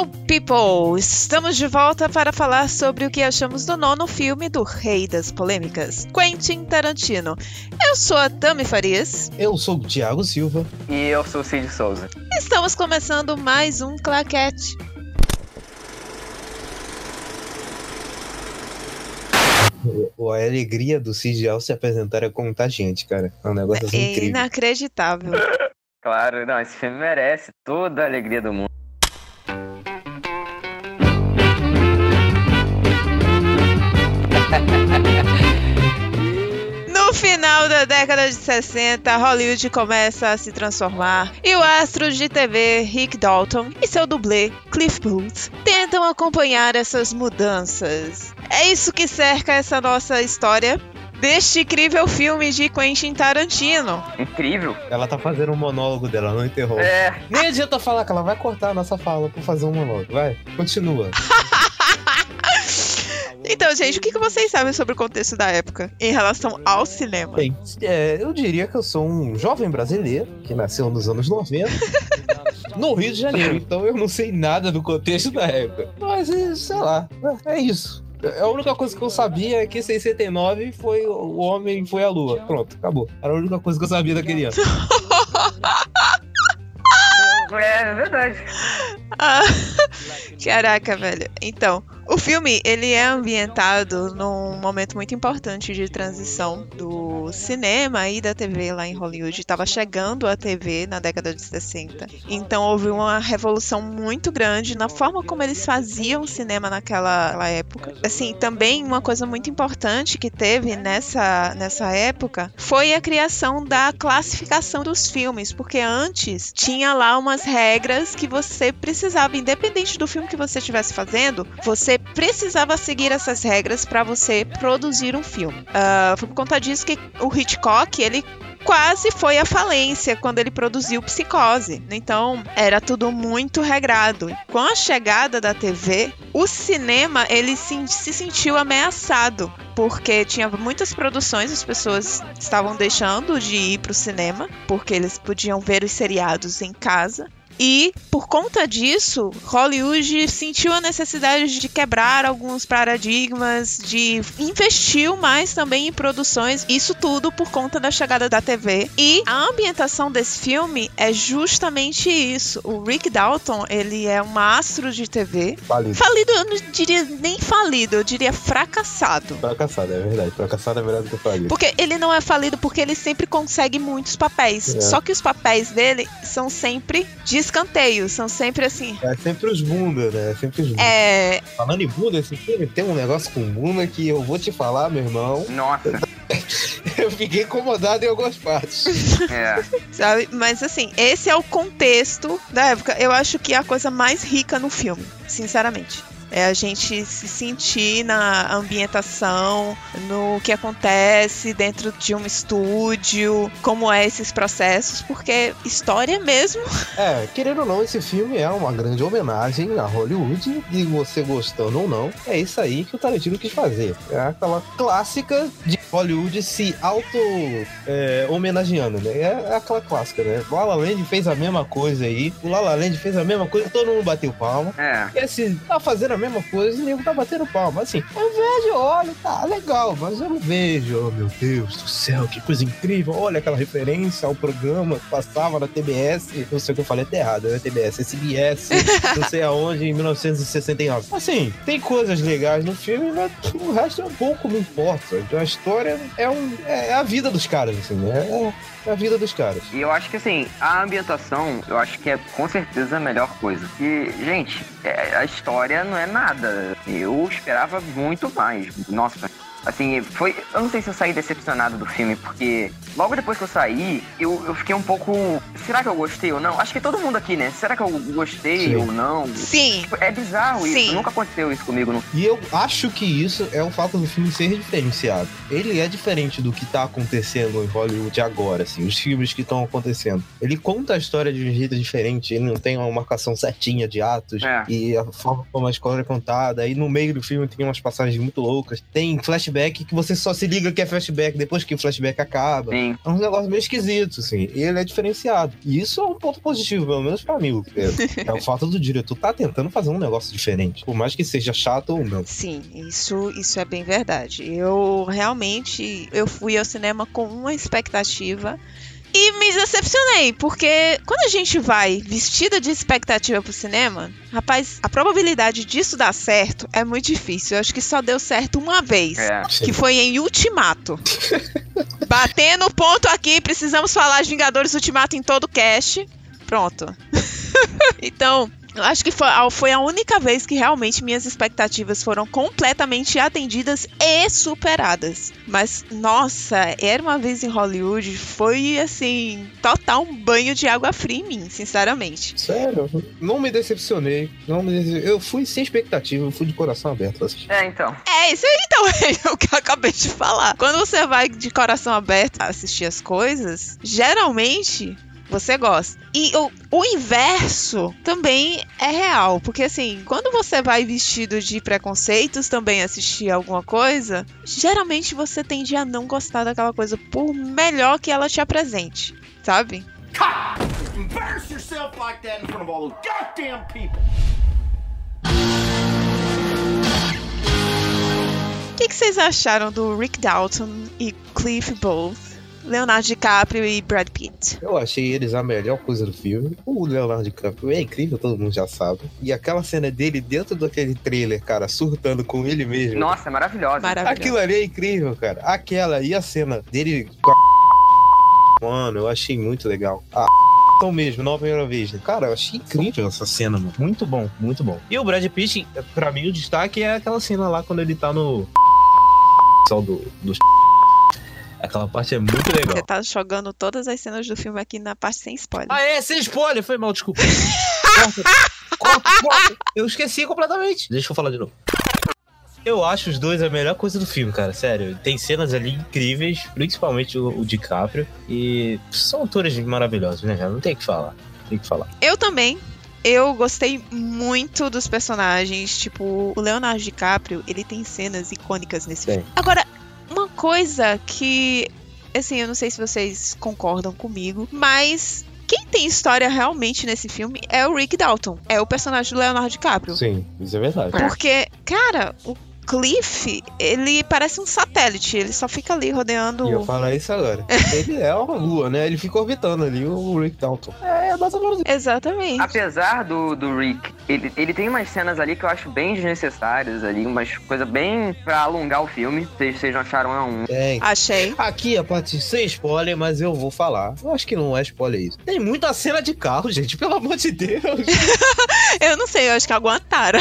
Hello, people! Estamos de volta para falar sobre o que achamos do nono filme do Rei das Polêmicas, Quentin Tarantino. Eu sou a Tami Farias. Eu sou o Thiago Silva. E eu sou o Cid Souza. Estamos começando mais um Claquete. A alegria do Cid Al se apresentar é contagiante, cara. É um negócio assim É incrível. inacreditável. Claro, não, esse filme merece toda a alegria do mundo. No final da década de 60, Hollywood começa a se transformar e o astro de TV Rick Dalton e seu dublê Cliff Booth tentam acompanhar essas mudanças. É isso que cerca essa nossa história deste incrível filme de Quentin Tarantino. Incrível. Ela tá fazendo um monólogo dela, não interrompe. É, Nem adianta falar que ela vai cortar a nossa fala pra fazer um monólogo. Vai, continua. Então, gente, o que que vocês sabem sobre o contexto da época em relação ao cinema? Bem, é, eu diria que eu sou um jovem brasileiro que nasceu nos anos 90. No Rio de Janeiro, então eu não sei nada do contexto da época. Mas, é, sei lá, é é isso. A única coisa que eu sabia é que em 69 foi o homem foi à lua. Pronto, acabou. Era a única coisa que eu sabia daquele ano. é verdade. Ah, caraca, velho. Então, o filme ele é ambientado num momento muito importante de transição do cinema e da TV lá em Hollywood. Estava chegando a TV na década de 60. Então houve uma revolução muito grande na forma como eles faziam cinema naquela época. Assim, também uma coisa muito importante que teve nessa, nessa época foi a criação da classificação dos filmes, porque antes tinha lá umas regras que você precisava, independente do filme que você estivesse fazendo, você precisava seguir essas regras para você produzir um filme. Ah, foi por conta disso que o Hitchcock ele quase foi à falência quando ele produziu Psicose. Então, era tudo muito regrado. Com a chegada da TV, o cinema ele se, se sentiu ameaçado, porque tinha muitas produções, as pessoas estavam deixando de ir para o cinema, porque eles podiam ver os seriados em casa. E por conta disso, Hollywood sentiu a necessidade de quebrar alguns paradigmas, de investiu mais também em produções, isso tudo por conta da chegada da TV. E a ambientação desse filme é justamente isso. O Rick Dalton, ele é um astro de TV. Falido. Falido, eu não diria nem falido, eu diria fracassado. Fracassado, é verdade. Fracassado é melhor do que falido. Porque ele não é falido porque ele sempre consegue muitos papéis. É. Só que os papéis dele são sempre de escanteio, são sempre assim. É sempre os bunda, né? É sempre os bunda. É, Falando em bunda, esse filme tem um negócio com bunda que eu vou te falar, meu irmão. Nossa. Eu fiquei incomodado em algumas partes. É. sabe? Mas assim, esse é o contexto da época. Eu acho que é a coisa mais rica no filme, sinceramente. É a gente se sentir na ambientação, no que acontece dentro de um estúdio, como é esses processos, porque história mesmo. É, querendo ou não, esse filme é uma grande homenagem a Hollywood, e você gostando ou não, é isso aí que o Tarantino quis fazer. É aquela clássica de Hollywood se auto-homenageando, né? É aquela clássica, né? O La La Land fez a mesma coisa aí, o La La Land fez a mesma coisa, todo mundo bateu palma. É. E assim, tá fazendo a mesma coisa e o nego tá batendo palma. Assim, eu vejo, olho, tá legal, mas eu não vejo. Oh, meu Deus do céu, que coisa incrível. Olha aquela referência ao programa que passava na TBS. Não sei o que eu falei, tá errado, né? TBS, SBS, não sei aonde, em 1969. Assim, tem coisas legais no filme, mas o resto é um pouco me importa. Então a história é, um, é a vida dos caras, assim, né? É a vida dos caras. E eu acho que assim, a ambientação, eu acho que é com certeza a melhor coisa. E, gente, é- a história não é nada. Eu esperava muito mais. Nossa. Assim, foi. Eu não sei se eu saí decepcionado do filme, porque logo depois que eu saí, eu, eu fiquei um pouco. Será que eu gostei ou não? Acho que todo mundo aqui, né? Será que eu gostei Sim. ou não? Sim, Tipo, É bizarro isso. Sim. Nunca aconteceu isso comigo. No... E eu acho que isso é o fato do filme ser diferenciado. Ele é diferente do que tá acontecendo em Hollywood agora, assim, os filmes que estão acontecendo. Ele conta a história de um jeito diferente, ele não tem uma marcação certinha de atos É. e a forma como a história é contada. Aí no meio do filme tem umas passagens muito loucas. Tem flashback flashback que você só se liga que é flashback depois que o flashback acaba. Sim. É um negócio meio esquisito, assim. E ele é diferenciado. E isso é um ponto positivo, pelo menos pra mim. É, é o fato do diretor tá tentando fazer um negócio diferente. Por mais que seja chato ou não. Sim, isso, isso é bem verdade. Eu realmente eu fui ao cinema com uma expectativa e me decepcionei, porque quando a gente vai vestida de expectativa pro cinema, rapaz, a probabilidade disso dar certo é muito difícil. Eu acho que só deu certo uma vez. É. Que foi em Ultimato. Batendo ponto aqui, precisamos falar de Vingadores Ultimato em todo o cast. Pronto. então, eu acho que foi a, foi a única vez que realmente minhas expectativas foram completamente atendidas e superadas. Mas, nossa, era uma vez em Hollywood, foi assim, total um banho de água fria em mim, sinceramente. Sério? Não me decepcionei. Não me decep- Eu fui sem expectativa, eu fui de coração aberto. assim. É, então. É, isso aí então é o que eu acabei de falar. Quando você vai de coração aberto assistir as coisas, geralmente você gosta. E o, o inverso também é real, porque assim, quando você vai vestido de preconceitos também assistir alguma coisa, geralmente você tende a não gostar daquela coisa por melhor que ela te apresente, sabe? Embarrass yourself like that in front of all those goddamn people. O que, que vocês acharam do Rick Dalton e Cliff Booth, Leonardo DiCaprio e Brad Pitt? Eu achei eles a melhor coisa do filme. O Leonardo DiCaprio é incrível, todo mundo já sabe. E aquela cena dele dentro daquele trailer, cara, surtando com ele mesmo. Nossa, é maravilhosa. Maravilhoso. Aquilo ali é incrível, cara. Aquela e a cena dele com a... Mano, eu achei muito legal. A então mesmo, não a primeira vez. Cara, eu achei incrível essa cena, mano. Muito bom, muito bom. E o Brad Pitt, pra mim, o destaque é aquela cena lá quando ele tá no... Só do... do... Aquela parte é muito Você legal. tá jogando todas as cenas do filme aqui na parte sem spoiler. Ah, é, sem spoiler. Foi mal, desculpa. corta, corta, corta. Eu esqueci completamente. Deixa eu falar de novo. Eu acho os dois a melhor coisa do filme, cara. Sério. Tem cenas ali incríveis, principalmente o, o DiCaprio. E são atores maravilhosos, né? Não tem o que falar. Tem que falar. Eu também. Eu gostei muito dos personagens. Tipo, o Leonardo DiCaprio, ele tem cenas icônicas nesse filme. Agora, coisa que. Assim, eu não sei se vocês concordam comigo, mas. Quem tem história realmente nesse filme é o Rick Dalton. É o personagem do Leonardo DiCaprio. Sim, isso é verdade. Porque, cara, o Cliff, ele parece um satélite. Ele só fica ali rodeando. E eu falar isso agora. Ele é uma lua, né? Ele fica orbitando ali o Rick Dalton. É, mais ou menos. Exatamente. Apesar do, do Rick, ele, ele tem umas cenas ali que eu acho bem desnecessárias ali, umas coisas bem pra alongar o filme. Vocês, vocês não acharam é um. Tem. Achei. Aqui, a parte sem spoiler, mas eu vou falar. Eu acho que não é spoiler isso. Tem muita cena de carro, gente, pelo amor de Deus. Eu não sei, eu acho que aguentaram.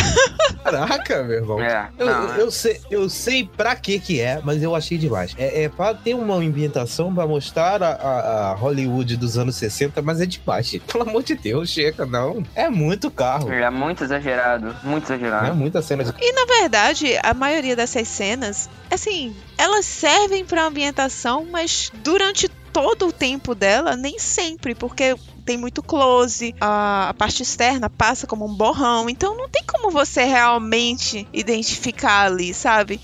Caraca, meu irmão. É, Eu, não, eu sei, eu sei pra que que é, mas eu achei demais. É, é pra ter uma ambientação pra mostrar a, a- a Hollywood dos anos 60, mas é demais. gente. Pelo amor de Deus, chega, não. É muito carro. é muito exagerado, muito É exagerado. muita cena de E na verdade, a maioria dessas cenas, assim, elas servem pra ambientação, mas durante todo o tempo dela, nem sempre, porque tem muito close, a, a parte externa passa como um borrão, então não tem como você realmente identificar ali, sabe?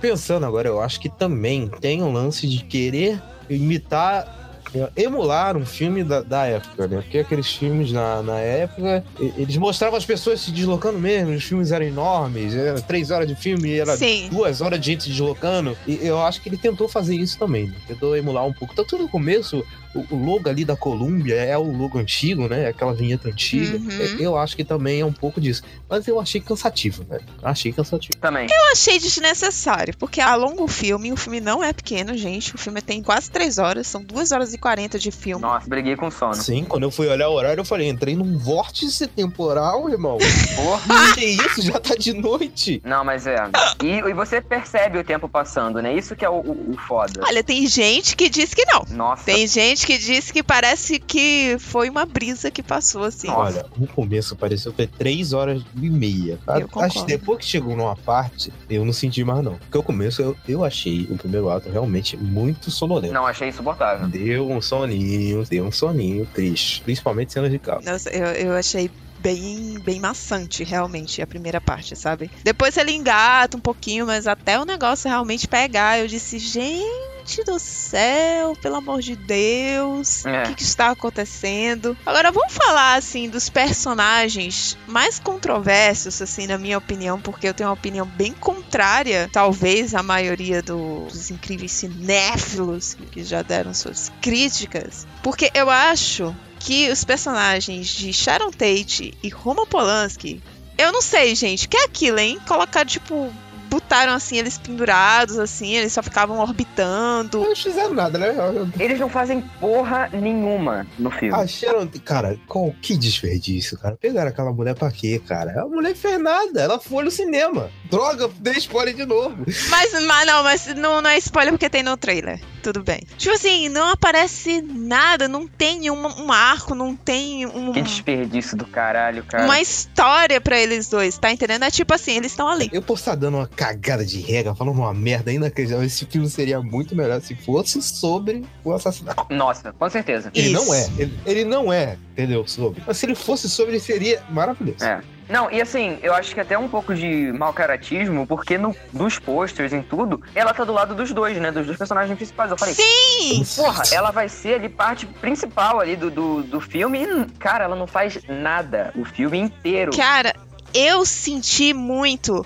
Pensando agora, eu acho que também tem um lance de querer imitar, é, emular um filme da, da época, né? Porque aqueles filmes na, na época, eles mostravam as pessoas se deslocando mesmo, os filmes eram enormes, era três horas de filme, era Sim. duas horas de gente se deslocando. E eu acho que ele tentou fazer isso também, né? tentou emular um pouco. Tanto no começo, o, logo ali da Columbia é o logo antigo, né? Aquela vinheta antiga. Uhum. Eu- Eu acho que também é um pouco disso. Mas eu achei cansativo, velho. Achei cansativo. Também. Eu achei desnecessário, porque alonga o filme, o filme não é pequeno, gente, o filme tem quase três horas, são duas horas e quarenta de filme. Nossa, briguei com sono. Sim, quando eu fui olhar o horário, eu falei, entrei num vórtice temporal, irmão. Porra. que isso? Já tá de noite. Não, mas é. E, e você percebe o tempo passando, né? Isso que é o, o, o foda. Olha, tem gente que diz que não. Nossa. Tem gente que diz que parece que foi uma brisa que passou assim. Olha, no começo pareceu ter três horas e meia. Eu Acho concordo. que depois que chegou numa parte, eu não senti mais, não. Porque o começo eu, eu achei o primeiro ato realmente muito sonolento. Não, achei insuportável. Deu um soninho, deu um soninho triste. Principalmente cenas de carro. Nossa, eu, eu achei bem, bem maçante, realmente, a primeira parte, sabe? Depois ele engata um pouquinho, mas até o negócio realmente pegar, eu disse, gente do céu, pelo amor de Deus, É. o que, que está acontecendo? Agora vamos falar assim dos personagens mais controversos, assim, na minha opinião, porque eu tenho uma opinião bem contrária, talvez a maioria do- dos incríveis cinéfilos que- já deram suas críticas, porque eu acho que os personagens de Sharon Tate e Roman Polanski, eu não sei, gente, que é aquilo, hein? Colocaram tipo botaram assim eles pendurados assim, eles só ficavam orbitando. Não fizeram nada, né? Eles não fazem porra nenhuma no filme. Acharam. Cara, qual, que desperdício, cara. Pegaram aquela mulher pra quê, cara? A mulher fez nada. Ela foi no cinema. Droga, dei spoiler de novo. Mas, mas não, mas não, não é spoiler porque tem no trailer. Tudo bem. Tipo assim, não aparece nada, não tem um, um arco, não tem um, Que desperdício do caralho, cara. uma história pra eles dois, tá entendendo? É tipo assim, eles estão ali. Eu posso estar dando uma cagada de regra, falando uma merda inacreditável. Esse filme seria muito melhor se fosse sobre o assassinato. Nossa, com certeza. Ele Isso. não é. Ele, ele não é, entendeu? Sobre. Mas se ele fosse sobre, ele seria maravilhoso. É. Não, e assim, eu acho que até um pouco de mau caratismo, porque no, nos posters, em tudo, ela tá do lado dos dois, né? Dos dois personagens principais. Eu falei, Sim! porra, ela vai ser ali parte principal ali do, do, do filme e, cara, ela não faz nada o filme inteiro. Cara, eu senti muito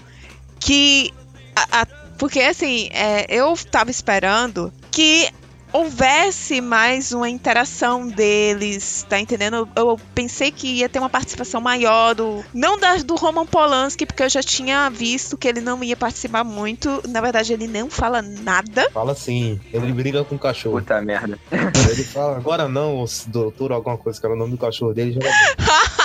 que. a- a- porque assim, é, eu tava esperando que houvesse mais uma interação deles, tá entendendo? Eu, eu pensei que ia ter uma participação maior do. Não da, do Roman Polanski, porque eu já tinha visto que ele não ia participar muito. Na verdade, ele não fala nada. Fala assim, ele briga com o cachorro. Puta merda. Ele fala, agora não, o doutor, alguma coisa, que era o nome do cachorro dele. Já...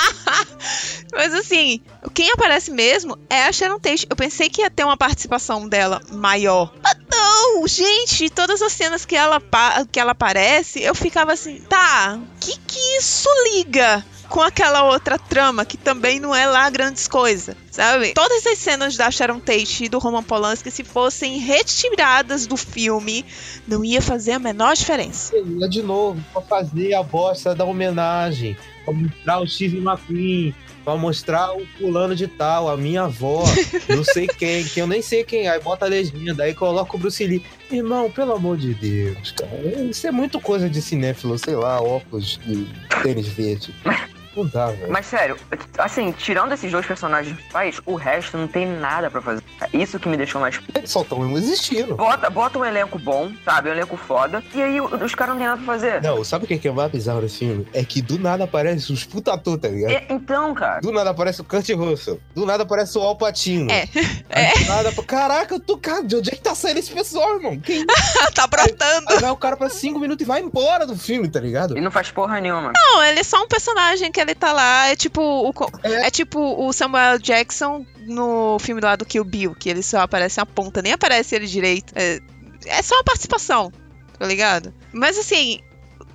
Mas assim, quem aparece mesmo é a Sharon Tate. Eu pensei que ia ter uma participação dela maior. Mas não, gente, todas as cenas que ela, que ela aparece, eu ficava assim, tá, que que isso liga? Com aquela outra trama que também não é lá grandes coisas, sabe? Todas as cenas da Sharon Tate e do Roman Polanski, se fossem retiradas do filme, não ia fazer a menor diferença. Ia de novo, pra fazer a bosta da homenagem, pra mostrar o Steve McQueen, pra mostrar o fulano de tal, a minha avó, não sei quem, que eu nem sei quem, aí bota a legenda, aí coloca o Bruce Lee. Irmão, pelo amor de Deus, cara, isso é muito coisa de cinéfilo, sei lá, óculos de tênis verde. Não dá, velho. Mas sério, assim, tirando esses dois personagens principais, o resto não tem nada pra fazer. Isso que me deixou mais. Eles só estão existindo. Bota, bota um elenco bom, sabe? Um elenco foda. E aí os caras não tem nada pra fazer. Não, sabe o que é que é mais bizarro nesse filme? É que do nada aparece os puta ator, tá ligado? E- então, cara. Do nada aparece o Kurt Russell. Do nada aparece o Al Pacino. É. Aí do nada, caraca, eu tô. Cara, de onde é que tá saindo esse pessoal, irmão? Quem? tá brotando. Aí vai o cara pra cinco minutos e vai embora do filme, tá ligado? Ele não faz porra nenhuma. Não, ele é só um personagem que ele tá lá. É tipo o, É. é. tipo o Samuel Jackson no filme lá do Kill Bill, que ele só aparece a ponta, nem aparece ele direito. É, é só uma participação, tá ligado? Mas assim,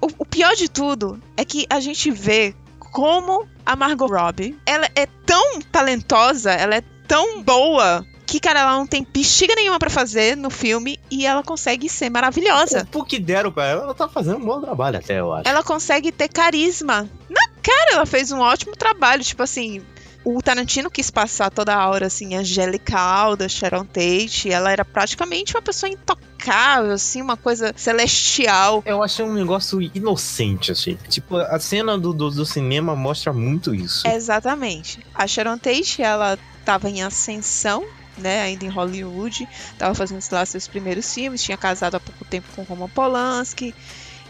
o, o pior de tudo é que a gente vê como a Margot Robbie, ela é tão talentosa, ela é tão boa. Que, cara, ela não tem bexiga nenhuma pra fazer no filme e ela consegue ser maravilhosa. O que deram pra ela, ela tá fazendo um bom trabalho até, eu acho. ela consegue ter carisma. Na cara, ela fez um ótimo trabalho. Tipo assim, o Tarantino quis passar toda a aura, assim, angelical da Sharon Tate. Ela era praticamente uma pessoa intocável, assim, uma coisa celestial. Eu achei um negócio inocente, assim. Tipo, a cena do, do, do cinema mostra muito isso. Exatamente. A Sharon Tate, ela tava em ascensão. Né, ainda em Hollywood, tava fazendo lá seus primeiros filmes, tinha casado há pouco tempo com Roman Polanski,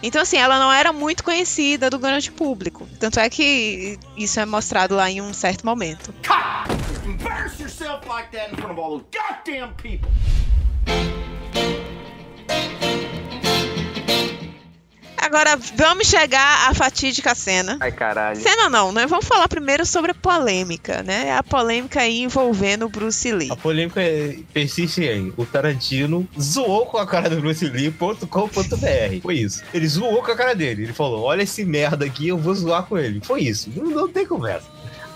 então, assim, ela não era muito conhecida do grande público. Tanto é que isso é mostrado lá em um certo momento. Embarrass yourself like that in front of all those goddamn people. Agora, vamos chegar à fatídica cena. Ai, caralho. Cena não, né? Vamos falar primeiro sobre a polêmica, né? A polêmica aí envolvendo o Bruce Lee. A polêmica é- persiste em o Tarantino zoou com a cara do Bruce Lee.com.br. Foi isso. Ele zoou com a cara dele. Ele falou: olha esse merda aqui, eu vou zoar com ele. Foi isso. Não, não tem conversa.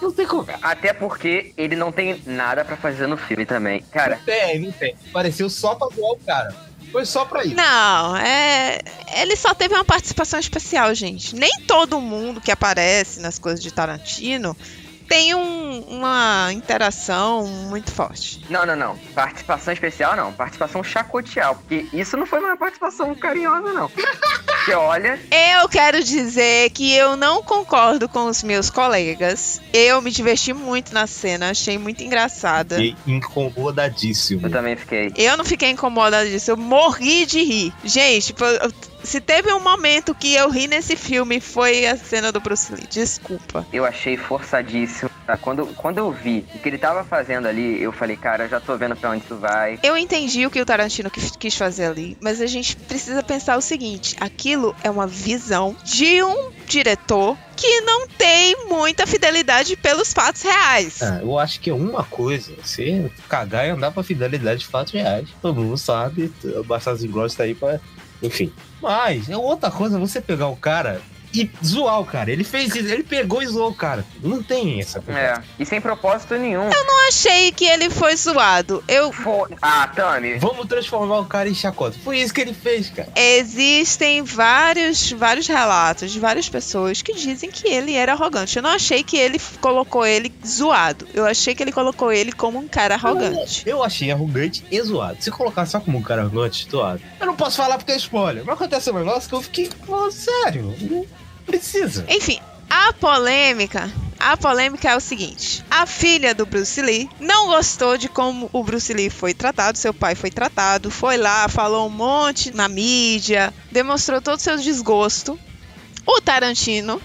Não tem conversa. Até porque ele não tem nada pra fazer no filme também. Cara, Não tem, não tem. Pareceu só pra zoar o cara. Foi só pra isso. Não, é. Ele só teve uma participação especial, gente. Nem todo mundo que aparece nas coisas de Tarantino tem um- uma interação muito forte. Não, não, não. Participação especial não. Participação chacoteal. Porque isso não foi uma participação carinhosa, não. Você olha. Eu quero dizer que eu não concordo com os meus colegas. Eu me diverti muito na cena, achei muito engraçada. Fiquei incomodadíssimo. Eu também fiquei. Eu não fiquei incomodada disso, eu morri de rir. Gente, tipo, eu- se teve um momento que eu ri nesse filme, foi a cena do Bruce Lee. Desculpa. Eu achei forçadíssimo. tá? Quando, quando eu vi o que ele tava fazendo ali, eu falei, cara, já tô vendo pra onde tu vai. Eu entendi o que o Tarantino quis, quis fazer ali, mas a gente precisa pensar o seguinte: aquilo é uma visão de um diretor que não tem muita fidelidade pelos fatos reais. Ah, eu acho que é uma coisa, você cagar e andar pra fidelidade de fatos reais. Todo mundo sabe, o Bastardos Inglórios tá aí pra... Enfim. Mas é outra coisa você pegar o cara e zoar o cara. Ele fez isso, ele pegou e zoou o cara. Não tem essa coisa. É. E sem propósito nenhum. Eu achei que ele foi zoado. Eu Foi- Ah, Tami. Vamos transformar o cara em chacota. Foi isso que ele fez, cara. Existem vários, vários relatos de várias pessoas que dizem que ele era arrogante. Eu não achei que ele colocou ele zoado. Eu achei que ele colocou ele como um cara arrogante. Eu achei arrogante e zoado. Se colocar só como um cara arrogante, zoado. Eu não posso falar porque é spoiler. Mas acontece um negócio que eu fiquei, pô, sério. Precisa. Enfim, a polêmica. A polêmica é o seguinte: a filha do Bruce Lee não gostou de como o Bruce Lee foi tratado, seu pai foi tratado, foi lá, falou um monte na mídia, demonstrou todo o seu desgosto. O Tarantino,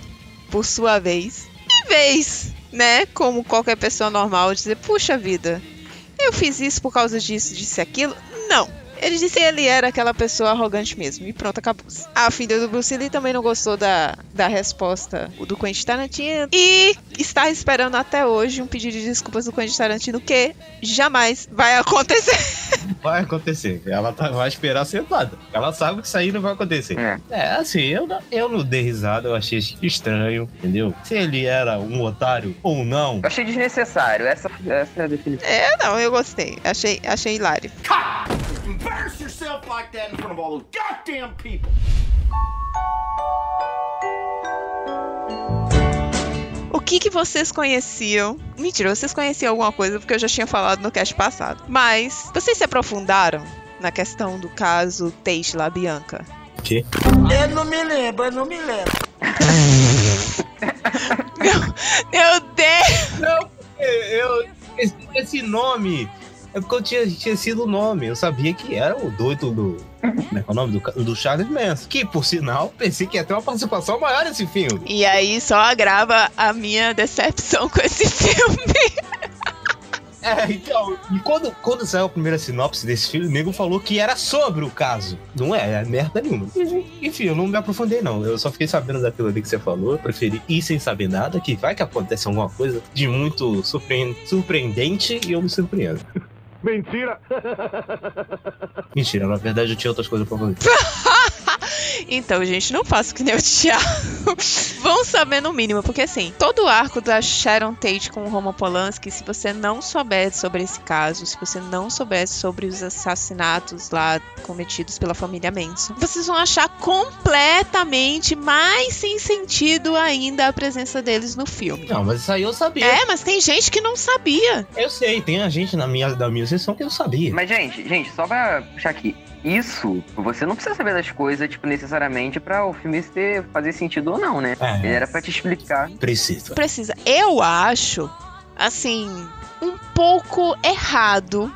por sua vez, em vez, né, como qualquer pessoa normal, dizer, puxa vida, eu fiz isso por causa disso, disse aquilo. Não. Ele disse que ele era aquela pessoa arrogante mesmo. E pronto, acabou. A filha do Bruce Lee também não gostou da, da resposta do Quentin Tarantino. E está esperando até hoje um pedido de desculpas do Quentin Tarantino que jamais vai acontecer. Vai acontecer. Ela tá- vai esperar sentada. Ela sabe que isso aí não vai acontecer. É. É, assim, eu não, eu não dei risada, eu achei estranho, entendeu? Se ele era um otário ou não. Eu achei desnecessário. Essa, essa é a definição. É, não, eu gostei. Achei, achei hilário. Embarrass yourself like that in front of all those goddamn people. O que que vocês conheciam? Mentira, vocês conheciam alguma coisa porque eu já tinha falado no cast passado. Mas vocês se aprofundaram na questão do caso Teixe La Bianca? Que? Eu não me lembro, eu não me lembro. Meu Deus! Não, eu. Esse, esse nome. É porque eu tinha, tinha sido o nome. Eu sabia que era o doido do. Como é que é o nome? Do, do Charles Manson. Que, por sinal, pensei que ia ter uma participação maior nesse filme. E aí só agrava a minha decepção com esse filme. É, então. E quando, quando saiu a primeira sinopse desse filme, o nego falou que era sobre o caso. Não é, é merda nenhuma. Enfim, eu não me aprofundei, não. Eu só fiquei sabendo daquilo ali que você falou. Eu preferi ir sem saber nada, que vai que acontece alguma coisa de muito surpre- surpreendente e eu me surpreendo. Mentira! Mentira, na verdade eu tinha outras coisas pra fazer. Então, gente, não faço que nem o Thiago. Vão saber no mínimo, porque assim, todo o arco da Sharon Tate com o Roman Polanski, se você não souber sobre esse caso, se você não souber sobre os assassinatos lá cometidos pela família Manson, vocês vão achar completamente mais sem sentido ainda a presença deles no filme. Não, mas isso aí eu sabia. É, mas tem gente que não sabia. Eu sei, tem a gente na minha, da minha sessão que eu sabia. Mas, gente, gente, só pra puxar aqui. Isso, você não precisa saber das coisas, tipo, necessariamente pra o filme ter, fazer sentido ou não, né? É. Ele era pra te explicar. Preciso. Precisa. Eu acho, assim, um pouco errado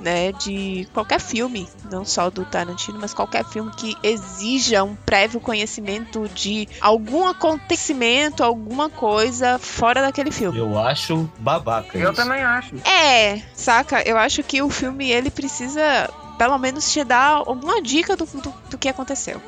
né, de qualquer filme, não só do Tarantino, mas qualquer filme que exija um prévio conhecimento de algum acontecimento, alguma coisa fora daquele filme. Eu acho babaca Eu isso. também acho. É, saca? Eu acho que o filme ele precisa pelo menos te dar alguma dica do, do, do que aconteceu.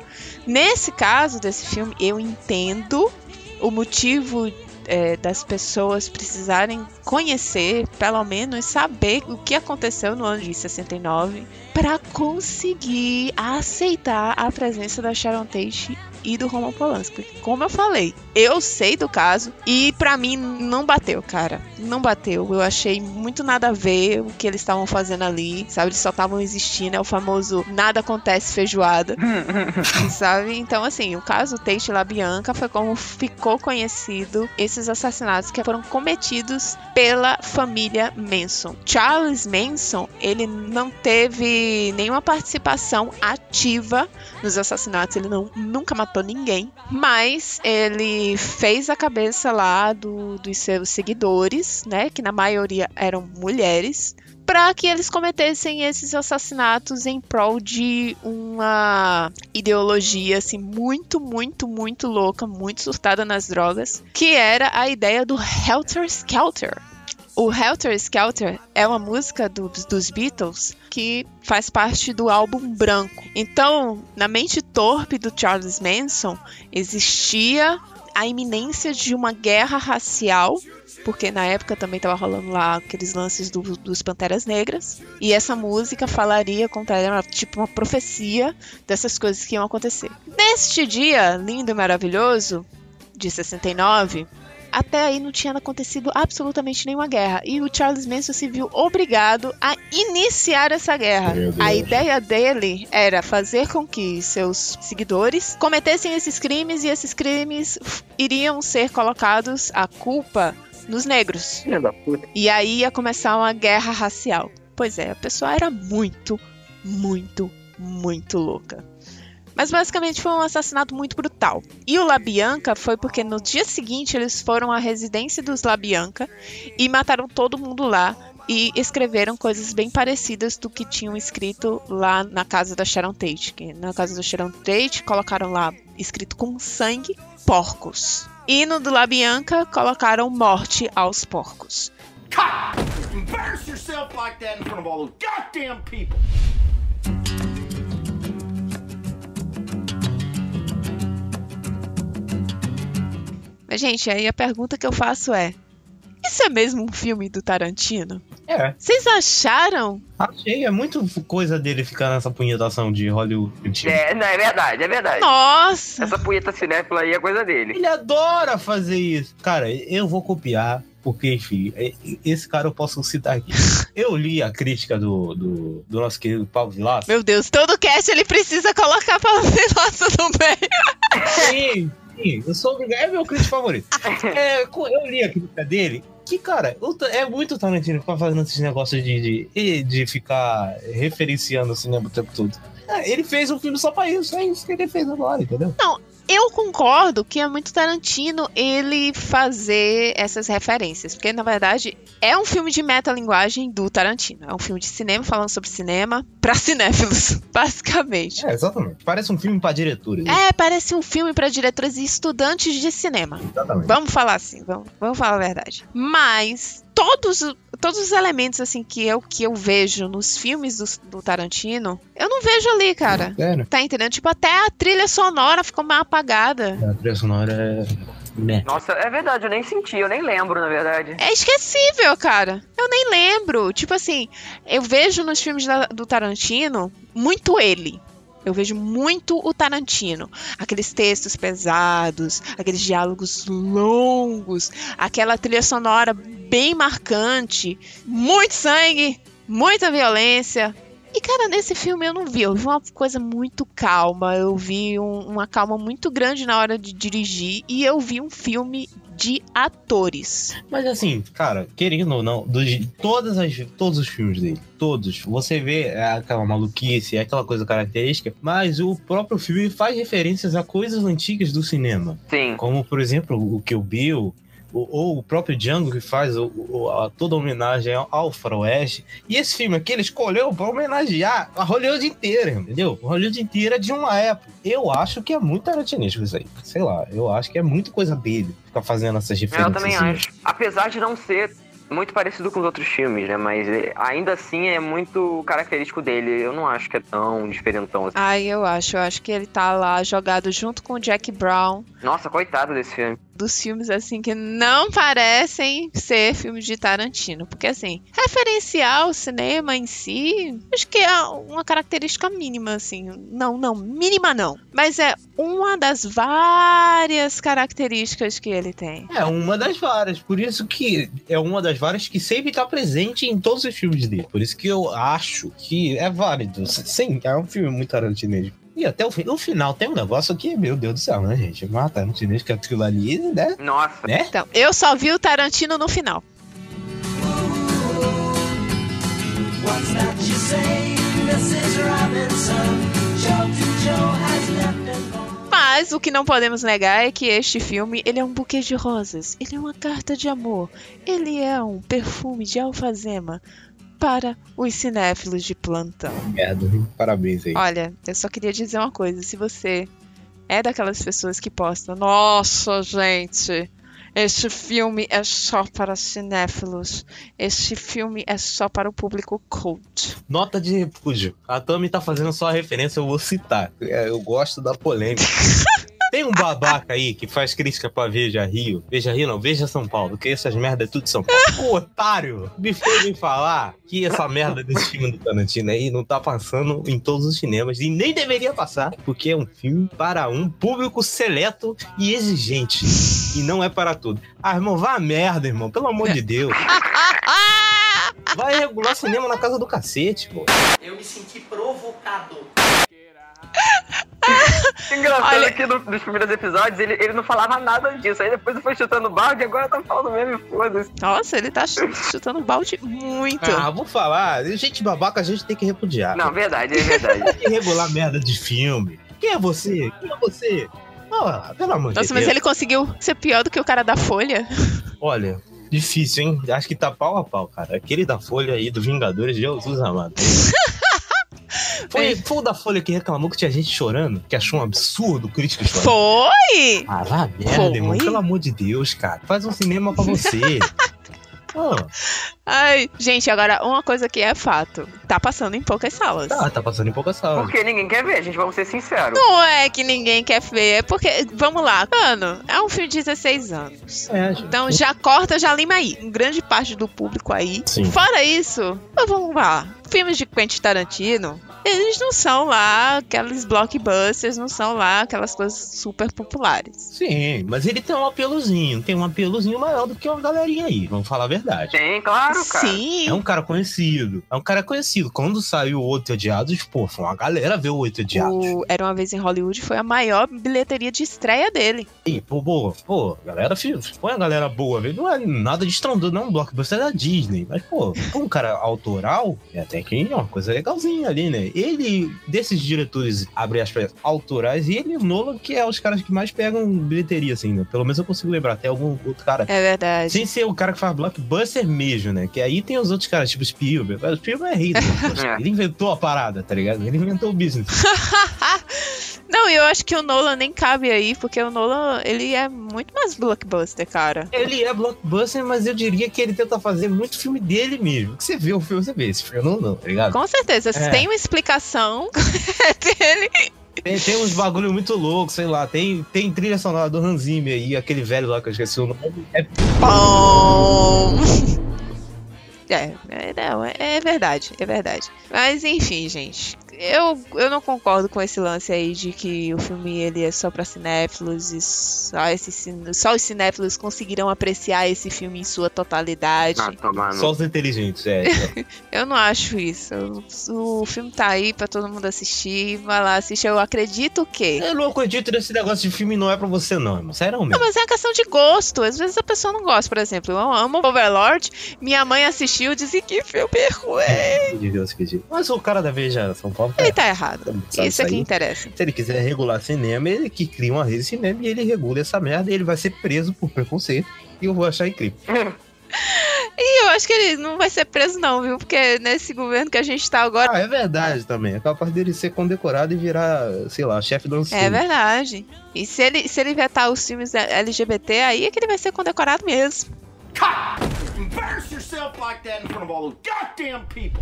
Nesse caso desse filme, eu entendo o motivo é, das pessoas precisarem conhecer, pelo menos saber o que aconteceu no ano de 69, para conseguir aceitar a presença da Sharon Tate e do Roman Polanski. Como eu falei, eu sei do caso e para mim não bateu, cara. Não bateu. Eu achei muito nada a ver o que eles estavam fazendo ali, sabe? Eles só estavam existindo, é o famoso nada acontece feijoada, sabe? Então, assim, o caso Tate LaBianca foi como ficou conhecido esses assassinatos que foram cometidos pela família Manson. Charles Manson, ele não teve nenhuma participação ativa nos assassinatos, ele não, nunca matou ninguém, mas ele fez a cabeça lá do, dos seus seguidores, né, que na maioria eram mulheres, para que eles cometessem esses assassinatos em prol de uma ideologia assim muito, muito, muito louca, muito surtada nas drogas, que era a ideia do Helter Skelter. O Helter Skelter é uma música do, dos Beatles que faz parte do álbum branco. Então, na mente torpe do Charles Manson, existia a iminência de uma guerra racial porque na época também estava rolando lá aqueles lances do, dos Panteras Negras. E essa música falaria contra ela, tipo uma profecia dessas coisas que iam acontecer. Neste dia lindo e maravilhoso, de 69, até aí não tinha acontecido absolutamente nenhuma guerra. E o Charles Manson se viu obrigado a iniciar essa guerra. A ideia dele era fazer com que seus seguidores cometessem esses crimes e esses crimes iriam ser colocados a culpa nos negros. E aí ia começar uma guerra racial. Pois é, a pessoa era muito, muito, muito louca. Mas basicamente foi um assassinato muito brutal. E o Labianca foi porque no dia seguinte eles foram à residência dos Labianca e mataram todo mundo lá e escreveram coisas bem parecidas do que tinham escrito lá na casa da Sharon Tate. Na casa da Sharon Tate colocaram lá escrito com sangue porcos. E no do Labianca colocaram morte aos porcos. Cut! Embarrass yourself like that in front of all those goddamn people. Mas, gente, aí a pergunta que eu faço é: Isso é mesmo um filme do Tarantino? É, Vocês acharam? achei. É muito coisa dele ficar nessa punhetação de Hollywood. É, não, é verdade, é verdade. Nossa! Essa punheta cinéfila aí é coisa dele. Ele adora fazer isso. Cara, eu vou copiar, porque, enfim, é- esse cara eu posso citar aqui. Eu li a crítica do, do, do nosso querido Paulo Vilaça. Meu Deus, todo cast ele precisa colocar pra nossa no meio. Sim, sim, eu sou obrigado. É meu crítico favorito. É, eu li a crítica dele. Que, cara, é muito Tarantino ficar fazendo esses negócios de, de, de ficar referenciando o cinema o tempo todo. É, ele fez um filme só pra isso, é isso que ele fez agora, entendeu? Eu concordo que é muito Tarantino ele fazer essas referências, porque na verdade é um filme de metalinguagem do Tarantino. É um filme de cinema falando sobre cinema pra cinéfilos, basicamente. É, exatamente. Parece um filme pra diretores. É, parece um filme pra diretores e estudantes de cinema. Exatamente. Vamos falar assim, vamos, vamos falar a verdade. Mas todos, todos os elementos assim que eu que eu vejo nos filmes do, do Tarantino, eu não vejo ali, cara. Sério? Tá entendendo? Tipo, até a trilha sonora ficou mais apagada. A trilha sonora é. Nossa, é verdade, eu nem senti, eu nem lembro, na verdade. É esquecível, cara. Eu nem lembro. Tipo assim, eu vejo nos filmes da- do Tarantino muito ele. Eu vejo muito o Tarantino. Aqueles textos pesados, aqueles diálogos longos, aquela trilha sonora bem marcante, muito sangue, muita violência. E, cara, nesse filme eu não vi. Eu vi uma coisa muito calma. Eu vi um- uma calma muito grande na hora de dirigir. E eu vi um filme de atores. Mas assim, cara, querendo ou não, dos, todas as, todos os filmes dele, todos, você vê é aquela maluquice, é aquela coisa característica, mas o próprio filme faz referências a coisas antigas do cinema. Sim. Como, por exemplo, o Kill Bill, o- ou o próprio Django que faz o- o- a- toda a homenagem ao, faroeste. E esse filme aqui ele escolheu pra homenagear a Hollywood inteira, entendeu? A Hollywood inteira de uma época. Eu acho que é muito tarantinesco isso aí. Sei lá, eu acho que é muito coisa dele ficar fazendo essas Eu referências. também assim. acho. Apesar de não ser muito parecido com os outros filmes, né? Mas é, ainda assim é muito característico dele. Eu não acho que é tão diferentão assim. Ai, eu acho. Eu acho que ele tá lá jogado junto com o Jack Brown. Nossa, coitado desse filme. Dos filmes assim que não parecem ser filmes de Tarantino, porque assim, referenciar o cinema em si, acho que é uma característica mínima assim. Não, não, mínima não, mas é uma das várias características que ele tem. É uma das várias, por isso que é uma das várias que sempre tá presente em todos os filmes dele. Por isso que eu acho que é válido. Sim, é um filme muito tarantinesco. E até o, no final tem um negócio que, meu Deus do céu, né, gente? Mata tarantinesco que aquilo ali, né? Nossa. Né? Então, eu só vi o Tarantino no final. What's that you say, Mrs. Robinson? Joe to Joe has left and gone. Mas o que não podemos negar é que este filme, ele é um buquê de rosas, ele é uma carta de amor, ele é um perfume de alfazema para os cinéfilos de plantão. Merda, parabéns aí. Olha, eu só queria dizer uma coisa, se você é daquelas pessoas que postam, nossa, gente, este filme é só para cinéfilos, este filme é só para o público cult. Nota de repúdio. A Tami tá fazendo só a referência, eu vou citar. É, Eu gosto da polêmica. Tem um babaca aí que faz crítica pra Veja Rio. Veja Rio não, Veja São Paulo, que essas merdas é tudo São Paulo. O otário me foi me falar que essa merda desse filme do Tarantino aí não tá passando em todos os cinemas e nem deveria passar, porque é um filme para um público seleto e exigente. E não é para tudo. Ah, irmão, vá a merda, irmão, pelo amor de Deus. Vai regular cinema na casa do cacete, pô. Eu me senti provocado. Engraçado Olha- que no- nos primeiros episódios ele, ele não falava nada disso. Aí depois foi chutando balde e agora tá falando mesmo e foda-se. Nossa, ele tá ch- chutando balde muito. Ah, vou falar. Gente babaca a gente tem que repudiar. Não, verdade, é verdade. Tem que regular merda de filme. Quem é você? Quem é você? Ah, pelo amor de Nossa, mas Deus. ele conseguiu ser pior do que o cara da Folha. Olha, difícil, hein? Acho que tá pau a pau, cara. Aquele da Folha aí, do Vingadores, Jesus amado. Foi, foi o da Folha que reclamou que tinha gente chorando, que achou um absurdo o crítico chorando. Foi! Ah, vá merda, Foi? irmão. Pelo amor de Deus, cara. Faz um cinema pra você. Pô, Ai, gente, agora uma coisa que é fato. Tá passando em poucas salas. tá, tá passando em poucas salas. Porque ninguém quer ver, gente, vamos ser sinceros. Não é que ninguém quer ver, é porque, vamos lá, mano, é um filme de 16 anos. É, gente. Então já corta, já lima aí. Grande parte do público aí. Sim. Fora isso, mas vamos lá. Filmes de Quentin Tarantino, eles não são lá aqueles blockbusters, não são lá aquelas coisas super populares. Sim, mas ele tem um apelozinho, tem um apelozinho maior do que uma galerinha aí, vamos falar a verdade. Tem, claro, cara. Sim. É um cara conhecido, é um cara conhecido. Quando saiu o Oito Odiados, pô, foi uma galera ver o Oito Odiados. O Era Uma Vez em Hollywood foi a maior bilheteria de estreia dele. E, pô, pô, pô, galera, filho, foi uma galera boa, velho. Não é nada de estrondoso, não é um blockbuster da Disney. Mas, pô, como um cara autoral, é até que é uma coisa legalzinha ali, né? Ele, desses diretores, abre aspas, autorais, e ele e o Nolan, que é os caras que mais pegam bilheteria, assim, né? Pelo menos eu consigo lembrar, até algum outro cara. É verdade. Sem ser o cara que faz blockbuster mesmo, né? Que aí tem os outros caras, tipo Spielberg. O Spielberg é rei do blockbuster. É. Ele inventou a parada, tá ligado? Ele inventou o business. Não, eu acho que o Nolan nem cabe aí, porque o Nolan, ele é muito mais blockbuster, cara. Ele é blockbuster, mas eu diria que ele tenta fazer muito filme dele mesmo. Que você vê o filme, você vê. Esse filme não, não, tá ligado? Com certeza, É. tem uma explicação dele. Tem, tem uns bagulho muito louco, sei lá. Tem, tem trilha sonora do Hans Zimmer e aquele velho lá que eu esqueci o nome. É Bom. É, é, não, é, é verdade, é verdade. Mas enfim, gente. Eu, eu não concordo com esse lance aí de que o filme ele é só pra cinéfilos e só, esses, cin- só os cinéfilos conseguirão apreciar esse filme em sua totalidade. Ah, tomar só os inteligentes, é. Eu não acho isso. O, o filme tá aí pra todo mundo assistir. Vai lá, assiste. Eu acredito que. eu não acredito nesse negócio de filme não é pra você, não, irmão. Sério Não, mesmo. mas é uma questão de gosto. Às vezes a pessoa não gosta, por exemplo. Eu amo Overlord. Minha mãe assistiu e disse que filme ruim. De Deus que. Mas o cara da Veja São Paulo. Ele tá errado. Sabe Isso é que interessa. Se ele quiser regular cinema, ele que cria uma rede de cinema e ele regula essa merda e ele vai ser preso por preconceito. E eu vou achar incrível. E eu acho que ele não vai ser preso, não, viu? Porque nesse governo que a gente tá agora. Ah, é verdade também. É capaz dele ser condecorado e virar, sei lá, chefe do É Ancine. verdade. E se ele, se ele vetar os filmes LGBT, aí é que ele vai ser condecorado mesmo. Embarrass yourself like that in front of all those goddamn people.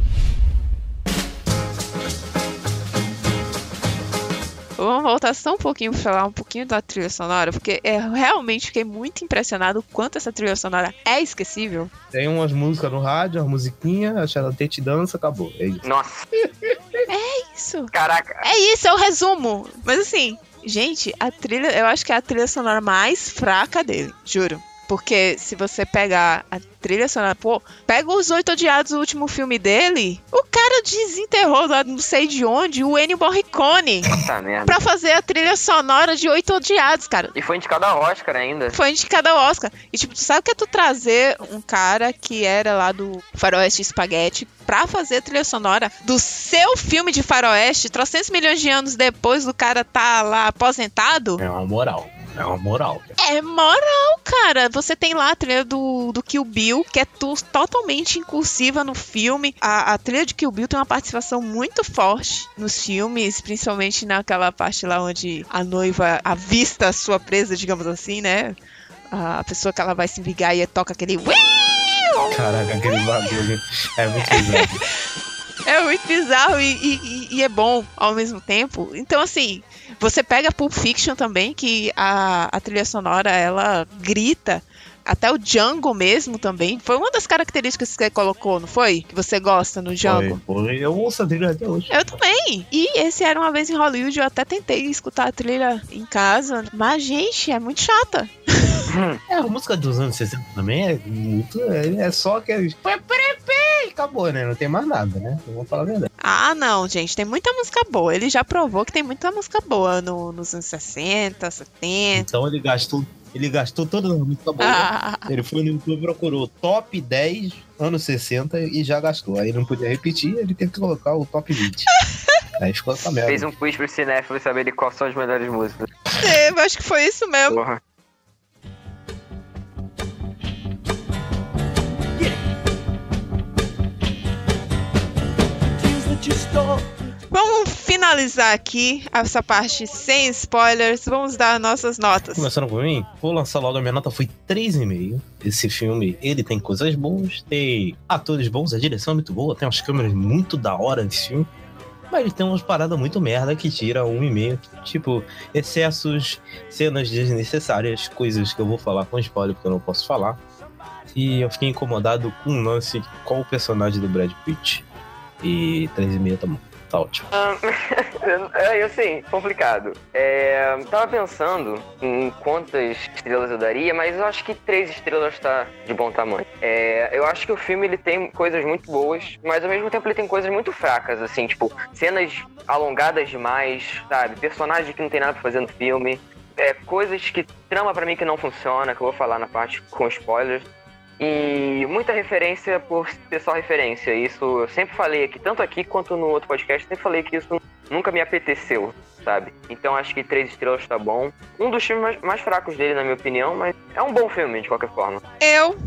Vamos voltar só um pouquinho pra falar um pouquinho da trilha sonora, porque eu realmente fiquei muito impressionado o quanto essa trilha sonora é esquecível. Tem umas músicas no rádio, uma musiquinha, a Charlotte dança, acabou. É isso. Nossa, Isso. caraca. É isso, é o resumo. Mas assim, gente, a trilha, eu acho que é a trilha sonora mais fraca dele, juro. Porque se você pegar a trilha sonora, pô, pega os Oito Odiados, o último filme dele, o cara desenterrou lá não sei de onde o Ennio Morricone Puta merda. pra fazer a trilha sonora de Oito Odiados, cara. E foi indicado a Oscar ainda. Foi indicado ao Oscar. E tipo, tu sabe o que é tu trazer um cara que era lá do Faroeste Spaghetti pra fazer a trilha sonora do seu filme de faroeste, 300 milhões de anos depois do cara tá lá aposentado? É uma moral. É uma moral. cara. É moral, cara. Você tem lá a trilha do, do Kill Bill, que é tu- totalmente incursiva no filme. A, a trilha de Kill Bill tem uma participação muito forte nos filmes, principalmente naquela parte lá onde a noiva avista a sua presa, digamos assim, né? A pessoa que ela vai se vingar e toca aquele. Caraca, aquele bagulho. É muito bizarro. É muito bizarro e, e- e é bom ao mesmo tempo. Então, assim, você pega Pulp Fiction também, que a, a trilha sonora ela grita. Até o Django mesmo também. Foi uma das características que você colocou, não foi? Que você gosta no Django. Foi, foi. Eu ouço a trilha até hoje. Eu também. E esse era uma vez em Hollywood, eu até tentei escutar a trilha em casa. Mas, gente, é muito chata. É, a música dos anos 60 também é muito. É, é só aqueles. E acabou, né? Não tem mais nada, né? Eu vou falar a verdade. Ah, não, gente, tem muita música boa. Ele já provou que tem muita música boa no- nos anos 60, 70. Então ele gastou. Ele gastou toda a música boa. Ah, Ele foi no YouTube, procurou top 10 anos 60 e já gastou. Aí não podia repetir, ele teve que colocar o top 20. Aí ficou essa merda. Fez um quiz pro cinéfilo saber de quais são as melhores músicas. é, eu acho que foi isso mesmo. Porra. Stole. Vamos finalizar aqui essa parte sem spoilers. Vamos dar nossas notas. Começando por mim, vou lançar logo a minha nota, foi 3,5. Esse filme, ele tem coisas boas, tem atores bons, a direção é muito boa, tem umas câmeras muito da hora desse filme. Mas ele tem umas paradas muito merda que tira um e meio. Tipo, excessos, cenas desnecessárias, coisas que eu vou falar com spoiler porque eu não posso falar. E eu fiquei incomodado com um lance com o personagem do Brad Pitt. E 3,5 tá bom. Tá ótimo. É, eu sei, complicado. É, tava pensando em quantas estrelas eu daria, mas eu acho que três estrelas tá de bom tamanho. É, eu acho que o filme ele tem coisas muito boas, mas ao mesmo tempo ele tem coisas muito fracas, assim, tipo, cenas alongadas demais, sabe? Personagem que não tem nada pra fazer no filme. É, coisas que trama pra mim que não funciona, que eu vou falar na parte com spoilers. E muita referência por ser só referência. Isso eu sempre falei aqui, tanto aqui quanto no outro podcast, sempre falei que isso nunca me apeteceu, sabe? Então acho que três estrelas tá bom. Um dos filmes mais, mais fracos dele, na minha opinião, mas é um bom filme de qualquer forma. Eu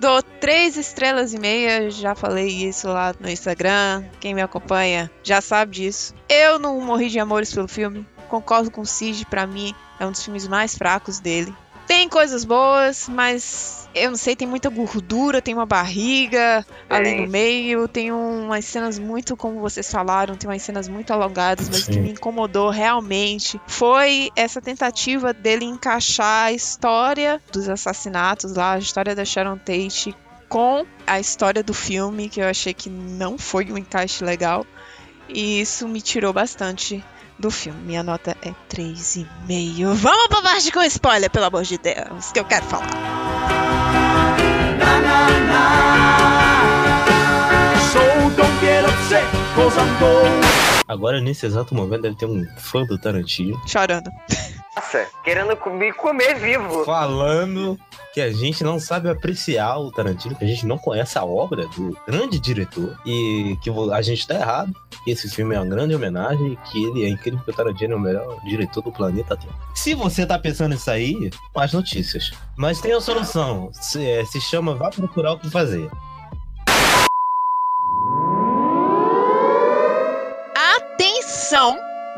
dou três estrelas e meia. Já falei isso lá no Instagram. Quem me acompanha já sabe disso. Eu não morri de amores pelo filme. Concordo com o Cid, pra mim é um dos filmes mais fracos dele. Tem coisas boas, mas eu não sei, tem muita gordura, tem uma barriga ali Tem. no meio, tem umas cenas muito, como vocês falaram, tem umas cenas muito alongadas, mas o que Sim. me incomodou realmente foi essa tentativa dele encaixar a história dos assassinatos lá, a história da Sharon Tate com a história do filme, que eu achei que não foi um encaixe legal. E isso me tirou bastante do filme. Minha nota é 3,5. Vamos pra parte com spoiler, pelo amor de Deus, que eu quero falar. So don't get upset, cause I'm going. Agora, nesse exato momento, deve ter um fã do Tarantino Chorando. Nossa, querendo me comer vivo. falando que a gente não sabe apreciar o Tarantino, que a gente não conhece a obra do grande diretor e que a gente tá errado. Que esse filme é uma grande homenagem, que ele é incrível, que o Tarantino é o melhor diretor do planeta Terra. Se você tá pensando nisso aí, mais notícias. Mas tem a solução. Se, é, se chama Vá Procurar o que Fazer.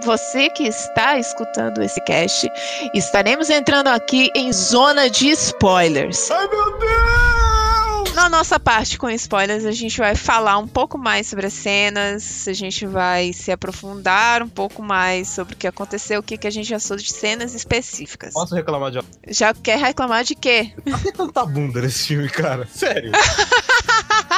Você que está escutando esse cast, estaremos entrando aqui em zona de spoilers. Ai, meu Deus! Na nossa parte com spoilers, a gente vai falar um pouco mais sobre as cenas, a gente vai se aprofundar um pouco mais sobre o que aconteceu, o que, que a gente achou de cenas específicas. Posso reclamar de? Já quer reclamar de quê? Tanta bunda nesse filme, cara? Sério.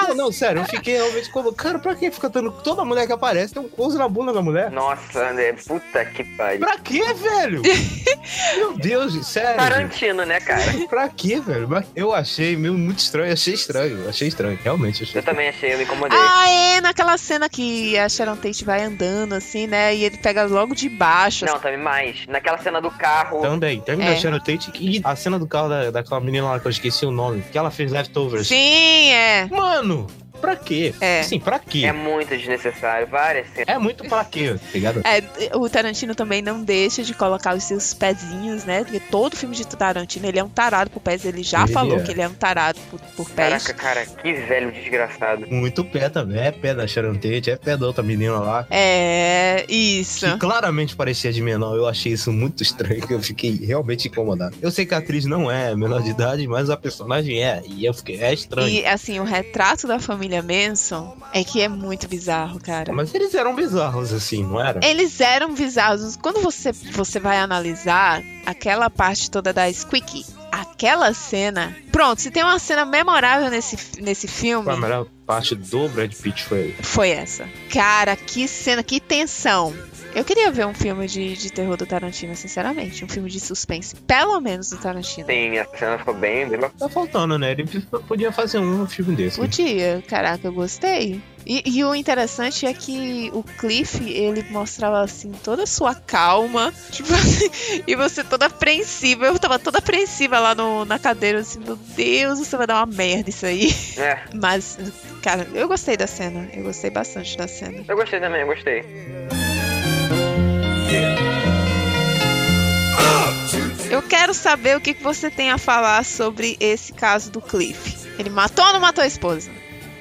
não, não, sério, eu fiquei realmente como. Cara, pra que fica dando. Toda mulher que aparece tem um close na bunda da mulher? Nossa, André, puta que pariu. Pra quê, velho? Meu Deus, sério. Tarantino, né, cara? Pra quê, velho? Eu achei meio muito estranho, achei estranho, achei estranho, realmente achei. Eu também achei, eu me incomodei. Ah, é naquela cena que a Sharon Tate vai andando assim, né? E ele pega logo de baixo. Não, também mais. Naquela cena do carro. Também, também É. da Sharon Tate e a cena do carro da, daquela menina lá que eu esqueci o nome, que ela fez leftovers. Sim, é. Mano, Bruno, pra quê? É. Assim, pra quê? É muito desnecessário. Várias cenas. É muito pra quê, tá ligado? É, o Tarantino também não deixa de colocar os seus pezinhos, né? Porque todo filme de Tarantino, ele é um tarado por pés. Ele já Ele falou é. que ele é um tarado por, por pés. Caraca, cara, que velho desgraçado. Muito pé também, é pé da Sharon Tate, é pé da outra menina lá. É, isso. Que claramente parecia de menor, eu achei isso muito estranho, eu fiquei realmente incomodado. Eu sei que a atriz não é menor de idade, mas a personagem é, e eu fiquei, é estranho. E assim, o retrato da família Manson é que é muito bizarro, cara. Mas eles eram bizarros assim, não era? Eles eram bizarros. Quando você, você vai analisar aquela parte toda da Squeaky, aquela cena. Pronto, se tem uma cena memorável nesse, nesse filme, A melhor parte do Brad Pitt foi foi essa. Cara, que cena, que tensão. Eu queria ver um filme de, de terror do Tarantino, sinceramente. Um filme de suspense. Pelo menos do Tarantino. Sim, a cena ficou bem, bem. Tá faltando, né? Ele podia fazer um filme desse. Podia, caraca, eu gostei. E, e o interessante é que o Cliff, ele mostrava assim toda a sua calma, tipo assim, e você toda apreensiva. Eu tava toda apreensiva lá no, na cadeira, assim, meu Deus, você vai dar uma merda isso aí. É, Mas, cara, eu gostei da cena, eu gostei bastante da cena. eu gostei também, eu gostei. Eu quero saber o que você tem a falar sobre esse caso do Cliff. Ele matou ou não matou a esposa?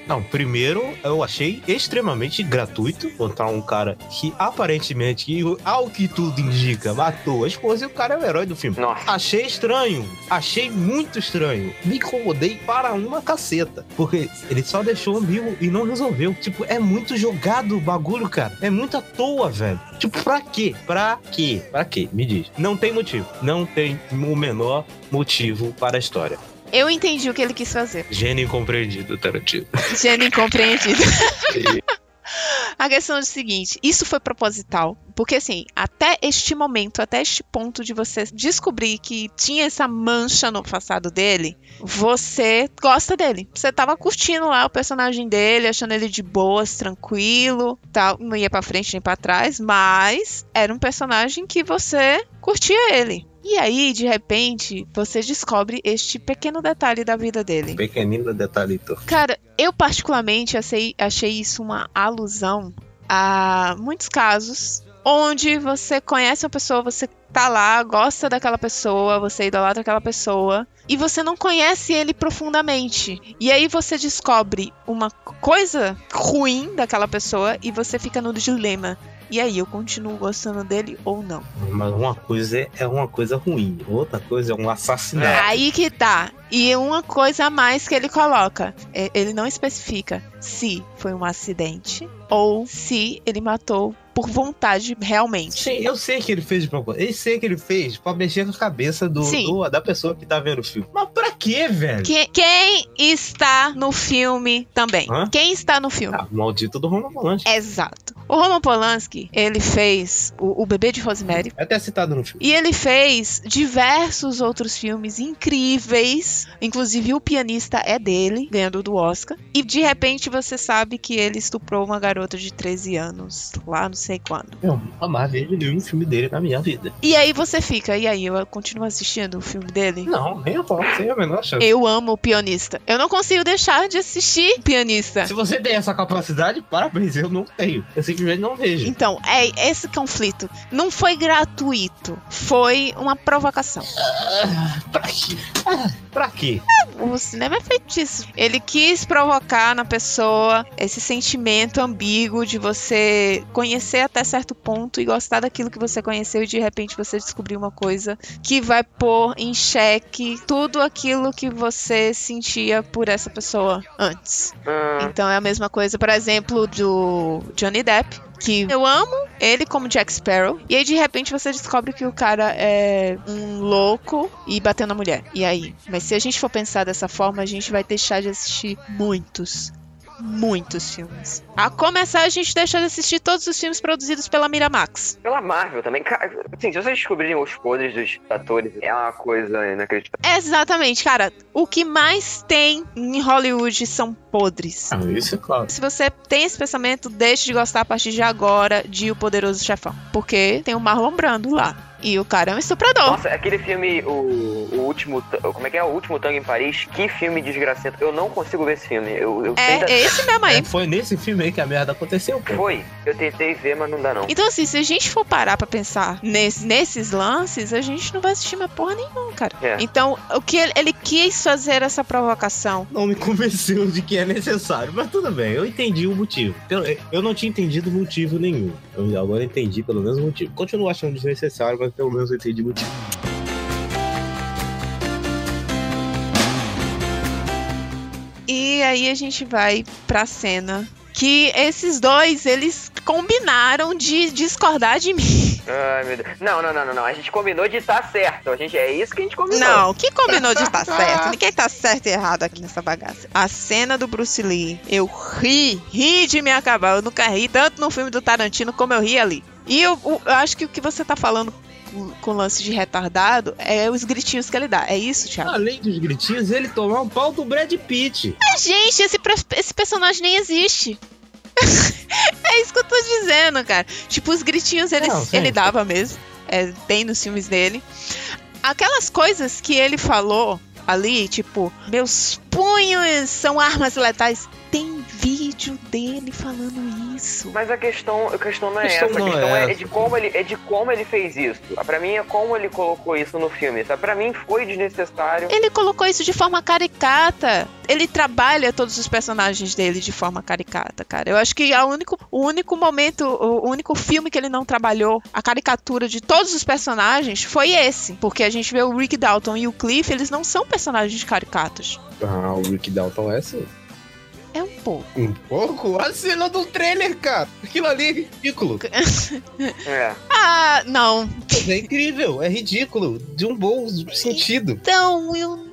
Não, primeiro eu achei extremamente gratuito botar um cara que aparentemente, ao que tudo indica, matou a esposa e o cara é o herói do filme. Nossa. Achei estranho, achei muito estranho. Me incomodei para uma caceta. Porque ele só deixou ambíguo e não resolveu. Tipo, é muito jogado o bagulho, cara. É muito à toa, velho. Tipo, pra quê? Pra quê? Pra quê? Me diz. Não tem motivo. Não tem o menor motivo para a história. Eu entendi o que ele quis fazer. Gênio incompreendido, Tarantino. Gênio incompreendido. A questão é o seguinte, isso foi proposital, porque assim, até este momento, até este ponto de você descobrir que tinha essa mancha no passado dele, você gosta dele. Você tava curtindo lá o personagem dele, achando ele de boas, tranquilo, tal, não ia pra frente nem pra trás, mas era um personagem que você curtia ele. E aí, de repente, você descobre este pequeno detalhe da vida dele. Pequenino detalhito. Cara, eu particularmente achei, achei isso uma alusão a muitos casos onde você conhece uma pessoa, você tá lá, gosta daquela pessoa, você idolatra aquela pessoa e você não conhece ele profundamente. E aí você descobre uma coisa ruim daquela pessoa e você fica no dilema. E aí, eu continuo gostando dele ou não? Mas uma coisa é uma coisa ruim, outra coisa é um assassinato. Aí que tá. E uma coisa a mais que ele coloca: é, ele não especifica se foi um acidente ou se ele matou por vontade realmente. Sim, eu sei que ele fez de propósito. Eu sei que ele fez pra mexer com a cabeça do, do- da pessoa que tá vendo o filme. Mas pra quê, velho? Que- quem está no filme também? Hã? Quem está no filme? Ah, o maldito do Roman Polanski. Exato. O Roman Polanski, ele fez o, o Bebê de Rosemary. É até citado no filme. E ele fez diversos outros filmes incríveis. Inclusive, o pianista é dele, ganhando do Oscar. E de repente você sabe que ele estuprou uma garota de 13 anos, lá não sei quando. Eu jamais vejo nenhum filme dele na minha vida. E aí você fica, e aí, eu continuo assistindo o filme dele? Não, nem a pau, sem a menor chance. Eu amo o pianista. Eu não consigo deixar de assistir pianista. Se você tem essa capacidade, parabéns, eu não tenho. Eu simplesmente não vejo. Então, é esse conflito. Não foi gratuito. Foi uma provocação. Pra quê? Ah, pra quê? O cinema é feito disso. Ele quis provocar na pessoa esse sentimento ambíguo de você conhecer até certo ponto e gostar daquilo que você conheceu e de repente você descobrir uma coisa que vai pôr em xeque tudo aquilo que você sentia por essa pessoa antes. Ah, Então é a mesma coisa, por exemplo, do Johnny Depp, que eu amo ele como Jack Sparrow, e aí de repente você descobre que o cara é um louco e batendo na mulher. E aí? Mas se a gente for pensar dessa forma, a gente vai deixar de assistir muitos. Muitos filmes. A começar, a gente deixa de assistir todos os filmes produzidos pela Miramax. pela Marvel também. Cara, assim, se vocês descobrirem os podres dos atores, é uma coisa inacreditável. Exatamente, cara. O que mais tem em Hollywood são podres. Ah, isso é claro. Se você tem esse pensamento, deixe de gostar a partir de agora de O Poderoso Chefão. Porque tem o Marlon Brando lá. E o cara é um estuprador. Nossa, aquele filme, o, o último. Como é que é? O último Tango em Paris? Que filme desgracento. Eu não consigo ver esse filme. Eu, eu É, tento- é esse mesmo aí. É, foi nesse filme aí que a merda aconteceu, pô. Foi. Eu tentei ver, mas não dá não. Então, assim, se a gente for parar pra pensar nesse- nesses lances, a gente não vai assistir mais porra nenhuma, cara. É. Então, o que ele, ele quis fazer essa provocação? Não me convenceu de que é necessário, mas tudo bem, eu entendi o motivo. Eu, eu não tinha entendido motivo nenhum. Eu agora entendi pelo menos o motivo. Continuo achando desnecessário, mas pelo menos eu entendi o motivo. E aí a gente vai pra cena que esses dois, eles combinaram de discordar de mim. Ai, meu Deus. Não, não, não, não, não. A gente combinou de estar certo. A gente, é isso que a gente combinou. Não, que combinou de estar certo? Ninguém tá certo e errado aqui nessa bagaça. A cena do Bruce Lee, eu ri, ri de me acabar. Eu nunca ri tanto no filme do Tarantino como eu ri ali. E eu, eu acho que o que você tá falando com, lance de retardado é os gritinhos que ele dá. É isso, Thiago? Além dos gritinhos, ele tomar um pau do Brad Pitt. Ah, gente, esse, esse personagem nem existe. é isso que eu tô dizendo, cara. Tipo, os gritinhos ele, Não, ele dava mesmo. É, tem nos filmes dele. Aquelas coisas que ele falou ali, tipo, meus punhos são armas letais. Tem vídeo dele falando isso. Mas a questão, a questão não é A questão essa. A questão é é, essa. de como ele, é de como ele fez isso. Pra mim é como ele colocou isso no filme. Pra mim foi desnecessário. Ele colocou isso de forma caricata. Ele trabalha todos os personagens dele de forma caricata, cara. Eu acho que a único, o único momento, o único filme que ele não trabalhou a caricatura de todos os personagens foi esse. Porque a gente vê o Rick Dalton e o Cliff, eles não são personagens caricatos. Ah, o Rick Dalton é assim. É um pouco. Um pouco? A cena do trailer, cara. Aquilo ali é ridículo. É. Ah, não. Mas é incrível, é ridículo. De um bom sentido. Então, eu.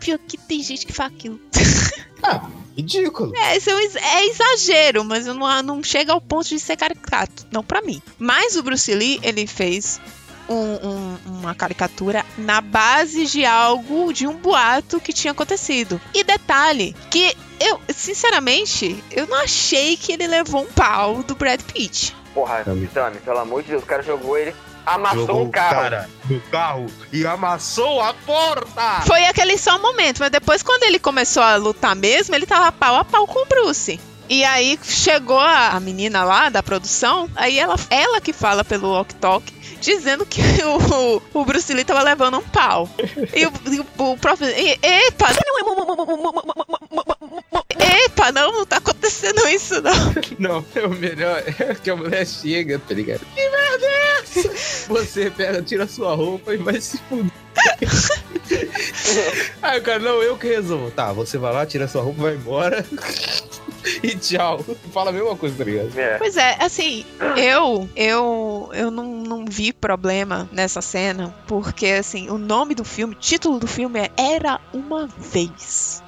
Pior que tem gente que faz aquilo. Ah, ridículo. É, isso é, é exagero, mas eu não, não chega ao ponto de ser caricato. Não pra mim. Mas o Bruce Lee, ele fez um- um- uma caricatura na base de algo, de um boato que tinha acontecido. E detalhe, que eu, sinceramente, eu não achei que ele levou um pau do Brad Pitt. Porra, Tami. Tami, pelo amor de Deus, o cara jogou ele, amassou Jogou um carro. cara no carro e amassou a porta. Foi aquele só momento, mas depois quando ele começou a lutar mesmo, ele tava pau a pau com o Bruce. E aí chegou a, a menina lá da produção, aí ela, ela que fala pelo walk talk, dizendo que o, o Bruce Lee tava levando um pau. E o, e o, o prof. e- Epa! Epa, não, não tá acontecendo isso, não. Não, é o melhor é que a mulher chega, tá ligado? Que merda é essa? Você pega, tira sua roupa e vai se fuder. Aí o cara, não, eu que resolvo. Tá, você vai lá, tira sua roupa, vai embora. E tchau. Fala a mesma coisa, tá ligado? É. Pois é, assim, eu eu eu não, não vi problema nessa cena, porque assim, o nome do filme, o título do filme é Era uma vez.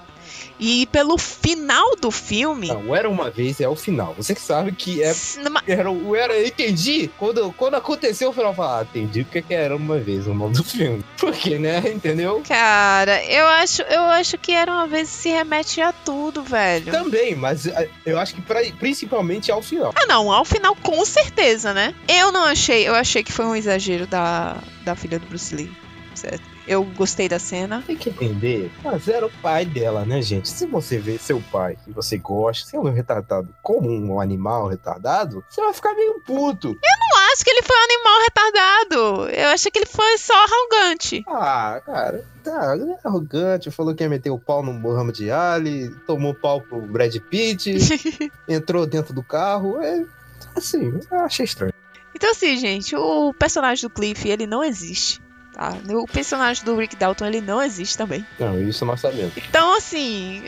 E pelo final do filme, Não, era uma vez, é o final. Você que sabe que é. numa- Era, o era, eu entendi. Quando, quando aconteceu o final, eu falei, ah, entendi porque que era uma vez o nome do filme. Porque, né? Entendeu? cara, eu acho, eu acho que era uma vez se remete a tudo, velho. Também, mas ah, eu acho que pra- principalmente ao final. Ah, não, ao final com certeza, né? Eu não achei, eu achei que foi um exagero da, da filha do Bruce Lee, certo? Eu gostei da cena. Tem que entender, mas era o pai dela, né, gente? Se você vê seu pai e você gosta, sendo retratado como um animal retardado, você vai ficar meio puto. não acho que ele foi um animal retardado. Eu acho que ele foi só arrogante. Ah, cara, tá, ele é arrogante, falou que ia meter o pau no Muhammad Ali, tomou pau pro Brad Pitt, entrou dentro do carro, é assim, eu achei estranho. Então, assim, gente, o personagem do Cliff, ele não existe. Tá? O personagem do Rick Dalton, ele não existe também. Não, isso nós sabemos. Então, assim,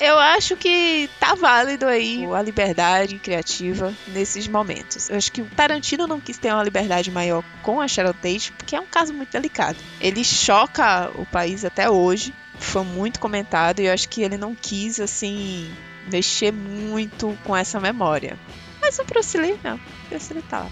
eu acho que tá válido aí a liberdade criativa nesses momentos. Eu acho que o Tarantino não quis ter uma liberdade maior com a Sharon Tate, porque é um caso muito delicado. Ele choca o país até hoje, foi muito comentado, e eu acho que ele não quis, assim, mexer muito com essa memória. Mas o Bruce Lee, não. O Bruce Lee tá lá.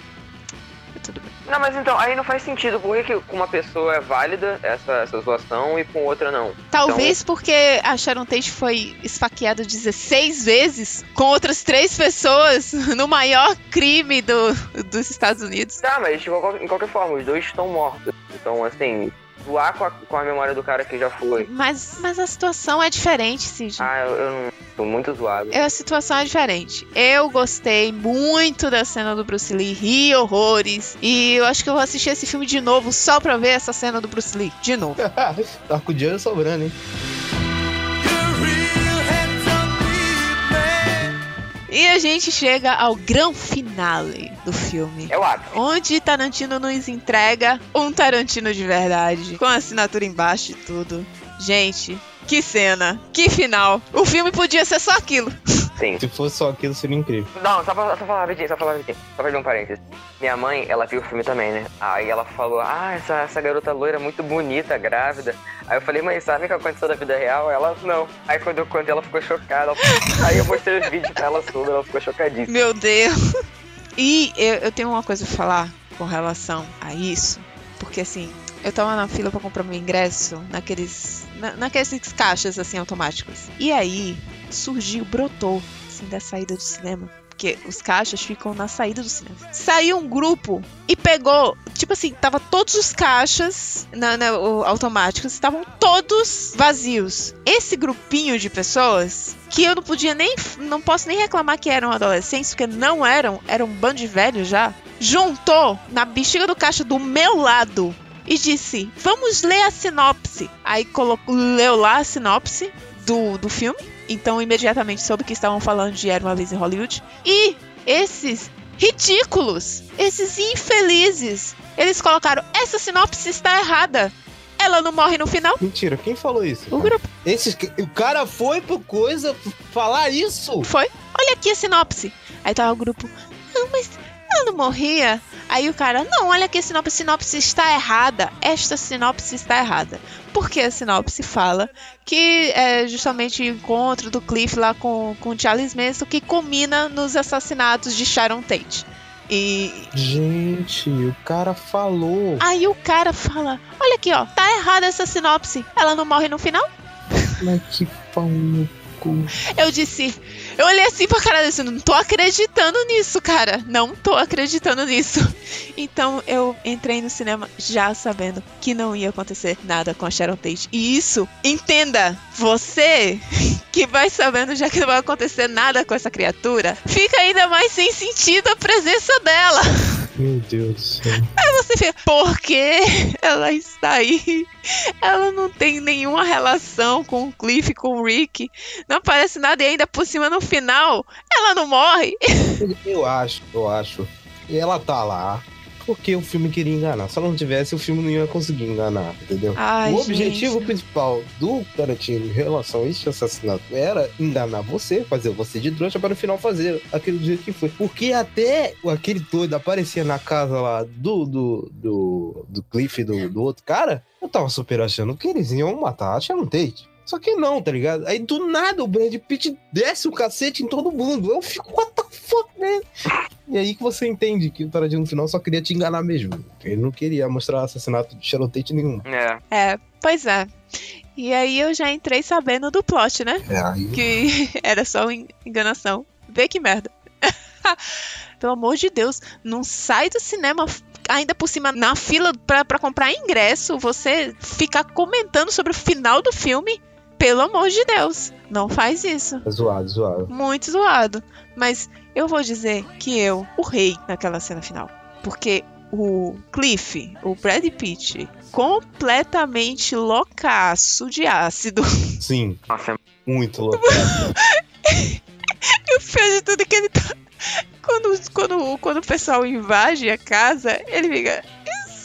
Tudo bem. Não, mas então, aí não faz sentido. Por que, que com uma pessoa é válida essa, essa zoação e com outra não? Talvez porque a Sharon Tate foi esfaqueada 16 vezes com outras três pessoas no maior crime do, dos Estados Unidos. Tá, mas de qualquer, em qualquer forma, os dois estão mortos. Então, assim, zoar com a, com a memória do cara que já foi. Mas, mas a situação é diferente, Cid. Ah, eu, eu não. Tô muito zoado. A situação é diferente. Eu gostei muito da cena do Bruce Lee, ri horrores. E eu acho que eu vou assistir esse filme de novo só pra ver essa cena do Bruce Lee. De novo. tá com o dinheiro sobrando, hein? E a gente chega ao grande finale do filme. É o ápice. Onde Tarantino nos entrega um Tarantino de verdade. Com a assinatura embaixo e tudo. Gente, que cena, que final. O filme podia ser só aquilo. Sim. Se fosse só aquilo, seria incrível. Não, só pra, só falar rapidinho, só falar rapidinho. Só fazer um parênteses. Minha mãe, ela viu o filme também, né? Aí ela falou, ah, essa, essa garota loira é muito bonita, grávida. Aí eu falei, mãe, sabe o que aconteceu na vida real? Ela, não. Aí quando eu contei, ela ficou chocada. Aí eu mostrei os vídeos pra ela sobre, ela ficou chocadíssima. Meu Deus. E eu, eu tenho uma coisa pra falar com relação a isso. Porque assim, eu tava na fila pra comprar meu ingresso naqueles. Na, naqueles caixas assim automáticos. E aí surgiu, brotou, assim, da saída do cinema. Porque os caixas ficam na saída do cinema. Saiu um grupo e pegou. Tipo assim, tava todos os caixas na, na- automáticos, estavam todos vazios. Esse grupinho de pessoas que eu não podia nem. Não posso nem reclamar que eram adolescentes, porque não eram, eram um bando de velhos já. Juntou na bexiga do caixa do meu lado e disse: Vamos ler a sinopse. Aí colocou, leu lá a sinopse do, do filme. Então, imediatamente soube que estavam falando de Era uma vez em Hollywood. E esses ridículos, esses infelizes, eles colocaram: Essa sinopse está errada. Ela não morre no final. Mentira, quem falou isso? O grupo Esses, o cara foi pro coisa falar isso? foi. Olha aqui a sinopse. Aí tava o grupo: Não, mas ela não morria. Aí o cara: Não, olha aqui a sinopse. Sinopse está errada. Esta sinopse está errada. Porque a sinopse fala que é justamente o encontro do Cliff lá com, com Charles Manson que culmina nos assassinatos de Sharon Tate. E Gente, o cara falou. aí o cara fala: Olha aqui, ó, tá errada essa sinopse. Ela não morre no final? Mas que pau no Eu disse, eu olhei assim pra cara desse, não tô acreditando nisso, cara. Não tô acreditando nisso. Então eu entrei no cinema já sabendo que não ia acontecer nada com a Sharon Tate. E isso, entenda, você que vai sabendo já que não vai acontecer nada com essa criatura, fica ainda mais sem sentido a presença dela. Meu Deus do céu. Você fica, por que ela está aí? Ela não tem nenhuma relação com o Cliff, com o Rick. Não aparece nada e ainda por cima no final ela não morre. Eu acho, eu acho. E ela tá lá porque o filme queria enganar. Se ela não tivesse, o filme não ia conseguir enganar, entendeu? Ai, o objetivo gente. principal do Tarantino em relação a este assassinato era enganar você, fazer você de trouxa para no final fazer aquele do jeito que foi. Porque até aquele doido aparecia na casa lá do, do, do, do Cliff, do, do outro cara, eu tava super achando que eles iam matar a Sharon Tate. Só que não, tá ligado? Aí do nada o Brad Pitt desce o cacete em todo mundo. Eu fico, what the fuck, né? E aí que você entende que o Tarantino no final só queria te enganar mesmo. Ele não queria mostrar assassinato de Sharon Tate nenhum. É. É, pois é. E aí eu já entrei sabendo do plot, né? É, aí Que era só en- enganação. Vê que merda. Pelo amor de Deus, não sai do cinema ainda por cima na fila pra comprar ingresso, você ficar comentando sobre o final do filme. Pelo amor de Deus, não faz isso. é zoado, zoado. Muito zoado. Mas eu vou dizer que eu urrei naquela cena final. Porque o Cliff, o Brad Pitt, completamente loucaço de ácido. Sim, Nossa, é muito louco. E o pior de tudo é que ele tá. Quando, quando, quando o pessoal invade a casa, ele fica.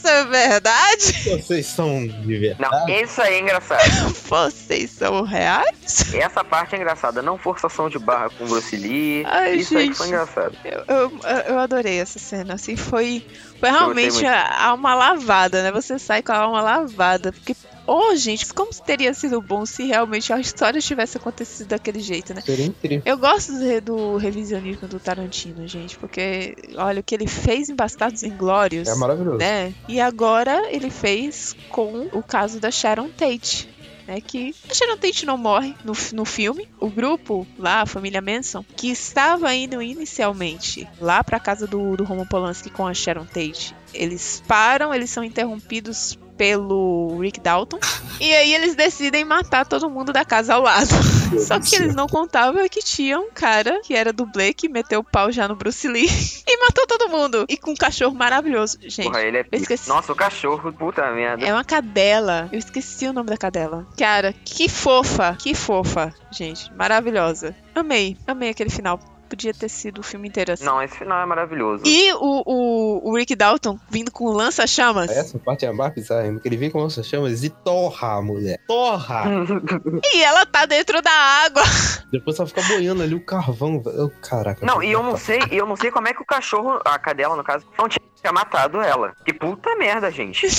Isso é verdade? Vocês são de verdade? Não, isso aí é engraçado. Vocês são reais? Essa parte é engraçada. Não forçação de barra com Bruce Lee. Ai, isso aí gente. foi engraçado. Eu, eu, eu adorei essa cena, assim, foi, foi realmente muito. a alma lavada, né? Você sai com a alma lavada, porque, oh, gente, como teria sido bom se realmente a história tivesse acontecido daquele jeito, né? Seria incrível. Eu gosto do, do revisionismo do Tarantino, gente, porque, olha, o que ele fez em Bastardos Inglórios, É maravilhoso. né? E agora ele fez com o caso da Sharon Tate. Né, que a Sharon Tate não morre no, no filme. O grupo lá, a família Manson, que estava indo inicialmente lá pra casa do, do Roman Polanski com a Sharon Tate, eles param, eles são interrompidos pelo Rick Dalton. E aí eles decidem matar todo mundo da casa ao lado. Só que eles não contavam que tinha um cara que era dublê que meteu o pau já no Bruce Lee e matou todo mundo. E com um cachorro maravilhoso. Gente, Porra, ele é pica. esqueci. Nossa, o cachorro, puta merda. é uma cadela. Eu esqueci o nome da cadela. Cara, que fofa. Que fofa, gente. Maravilhosa. Amei. Amei aquele final. Podia ter sido o filme inteiro assim. Não, esse final é maravilhoso. E o, o, o Rick Dalton vindo com lança-chamas. Essa parte é a mais bizarra, ainda, que ele vem com lança chamas e torra a mulher. Torra! E ela tá dentro da água. Depois ela fica boiando ali o carvão. Eu, Caraca. Não, e eu não sei, e eu não sei como é que o cachorro, a cadela no caso, não tinha matado ela. Que puta merda, gente.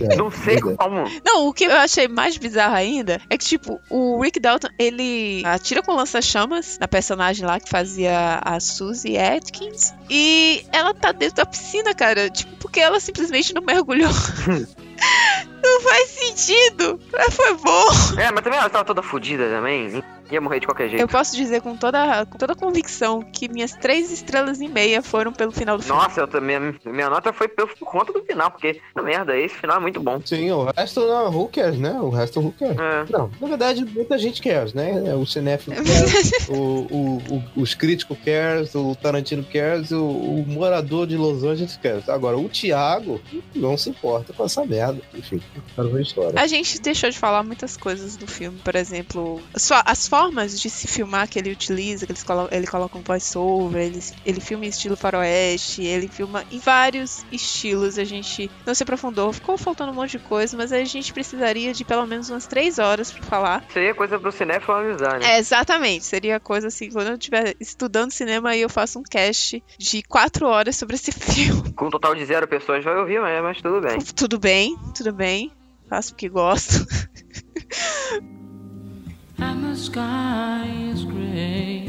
É, Não sei é. como. Não, o que eu achei mais bizarro ainda é que, tipo, o Rick Dalton, ele atira com lança-chamas na personagem lá que fazia a Suzy Atkins. E ela tá dentro da piscina, cara. Tipo, porque ela simplesmente não mergulhou. não faz sentido. Mas foi bom. É, mas também ela tava toda fodida também. Ia morrer de qualquer jeito. Eu posso dizer com toda, com toda convicção que minhas três estrelas e meia foram pelo final do filme. Nossa, eu também. Minha nota foi por por conta do final, porque, merda, esse final é muito bom. Sim, o resto não, who cares, né? O resto who cares. É. Não, na verdade, muita gente cares, né? O cinéfilo cares, o, o, o- os críticos cares, o Tarantino cares, o, o morador de Los Angeles cares. Agora, o Thiago não se importa com essa merda. Enfim, para ver a história. A gente deixou de falar muitas coisas do filme, por exemplo, as formas de se filmar que ele utiliza, que colo ele coloca um voice-over, ele, ele filma em estilo faroeste, ele filma em vários estilos, a gente não se aprofundou, ficou faltando um monte de coisa, mas a gente precisaria de pelo menos umas três horas pra falar. Seria coisa pro cinéfilo analisar, né? É, exatamente, seria coisa assim, quando eu estiver estudando cinema, aí eu faço um cast de quatro horas sobre esse filme. Com um total de zero pessoas vai ouvir, mas tudo bem. Tudo bem, tudo bem, faço porque gosto. and the sky is gray.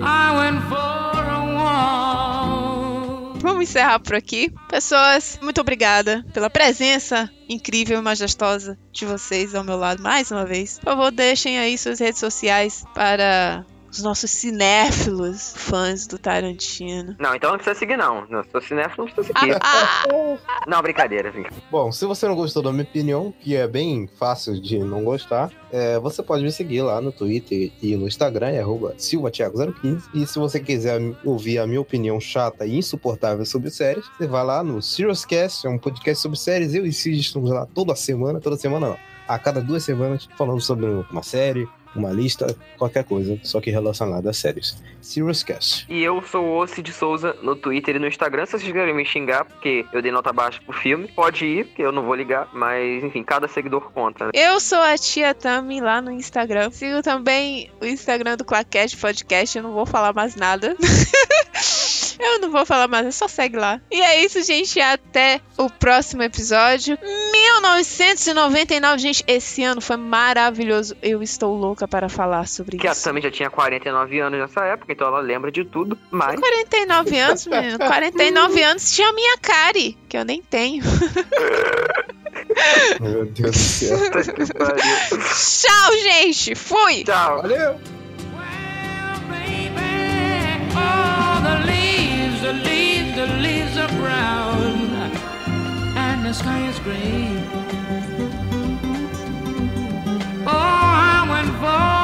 I went for a walk. Vamos encerrar por aqui. Pessoas, muito obrigada pela presença incrível e majestosa de vocês ao meu lado mais uma vez. Por favor, deixem aí suas redes sociais para os nossos cinéfilos fãs do Tarantino. Não, então não precisa seguir, não. Não, sou cinéfilo, não precisa seguir. Ah, Não, brincadeira, brincadeira. Bom, se você não gostou da minha opinião, que é bem fácil de não gostar, é, você pode me seguir lá no Twitter e no Instagram, é arroba silvatiago015. E se você quiser ouvir a minha opinião chata e insuportável sobre séries, você vai lá no Serious é um podcast sobre séries. Eu e Cid estamos lá toda semana, toda semana não, a cada duas semanas, falando sobre uma série, uma lista, qualquer coisa, só que relacionada a séries. Serious E eu sou o Cid Souza no Twitter e no Instagram. Se vocês quiserem me xingar, porque eu dei nota baixa pro filme, pode ir, porque eu não vou ligar. Mas, enfim, cada seguidor conta. né? eu sou a tia Tami lá no Instagram. Sigo também o Instagram do Claquete Podcast. Eu não vou falar mais nada. Eu não vou falar mais, só segue lá. E é isso, gente. Até o próximo episódio. 1999, gente. Esse ano foi maravilhoso. Eu estou louca para falar sobre Que a isso. Tami já tinha 49 anos nessa época, então ela lembra de tudo. Mas 49 anos, menino. 49 anos tinha a minha Kari, que eu nem tenho. Meu Deus do céu. Que. Tchau, gente. Fui. Tchau. Valeu! Well, baby, all are brown, and the sky is gray. Oh, I went for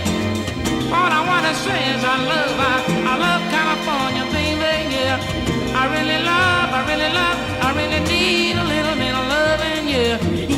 all I wanna say is I love, I, I love California, baby, yeah. I really love, I really love, I really need a little bit of loving, yeah.